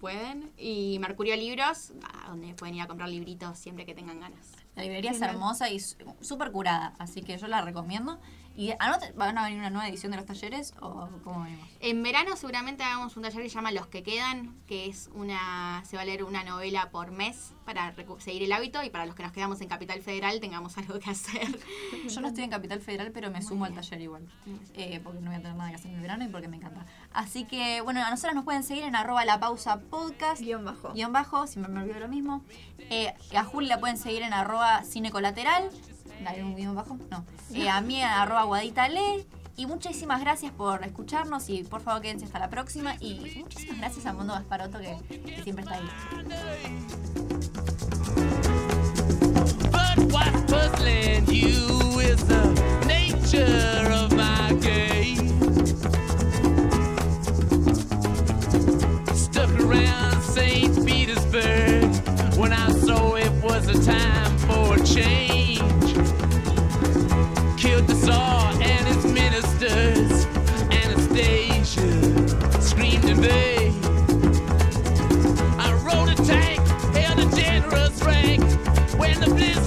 pueden. Y Mercurio Libros, donde pueden ir a comprar libritos siempre que tengan ganas. La librería es hermosa y súper curada, así que yo la recomiendo. ¿Y anote, van a venir una nueva edición de los talleres o cómo venimos? En verano seguramente hagamos un taller que se llama Los que quedan, que es una, se va a leer una novela por mes para seguir el hábito y para los que nos quedamos en Capital Federal tengamos algo que hacer. Yo no estoy en Capital Federal, pero me sumo al taller igual. Eh, porque no voy a tener nada que hacer en el verano y porque me encanta. Así que, bueno, a nosotros nos pueden seguir en arroba la pausa podcast. Guión bajo. Guión bajo, siempre me olvido lo mismo. Eh, a Juli la pueden seguir en arroba cine colateral. ¿Hay un guion bajo? No. Eh, a mí arroba guadita le. Y muchísimas gracias por escucharnos y por favor quédense hasta la próxima. Y muchísimas gracias a Mundo Gasparoto que, siempre está ahí. When I saw it was a time for change. the and its ministers. Anastasia screamed in vain. I rode a tank, held a rank when the blizzard.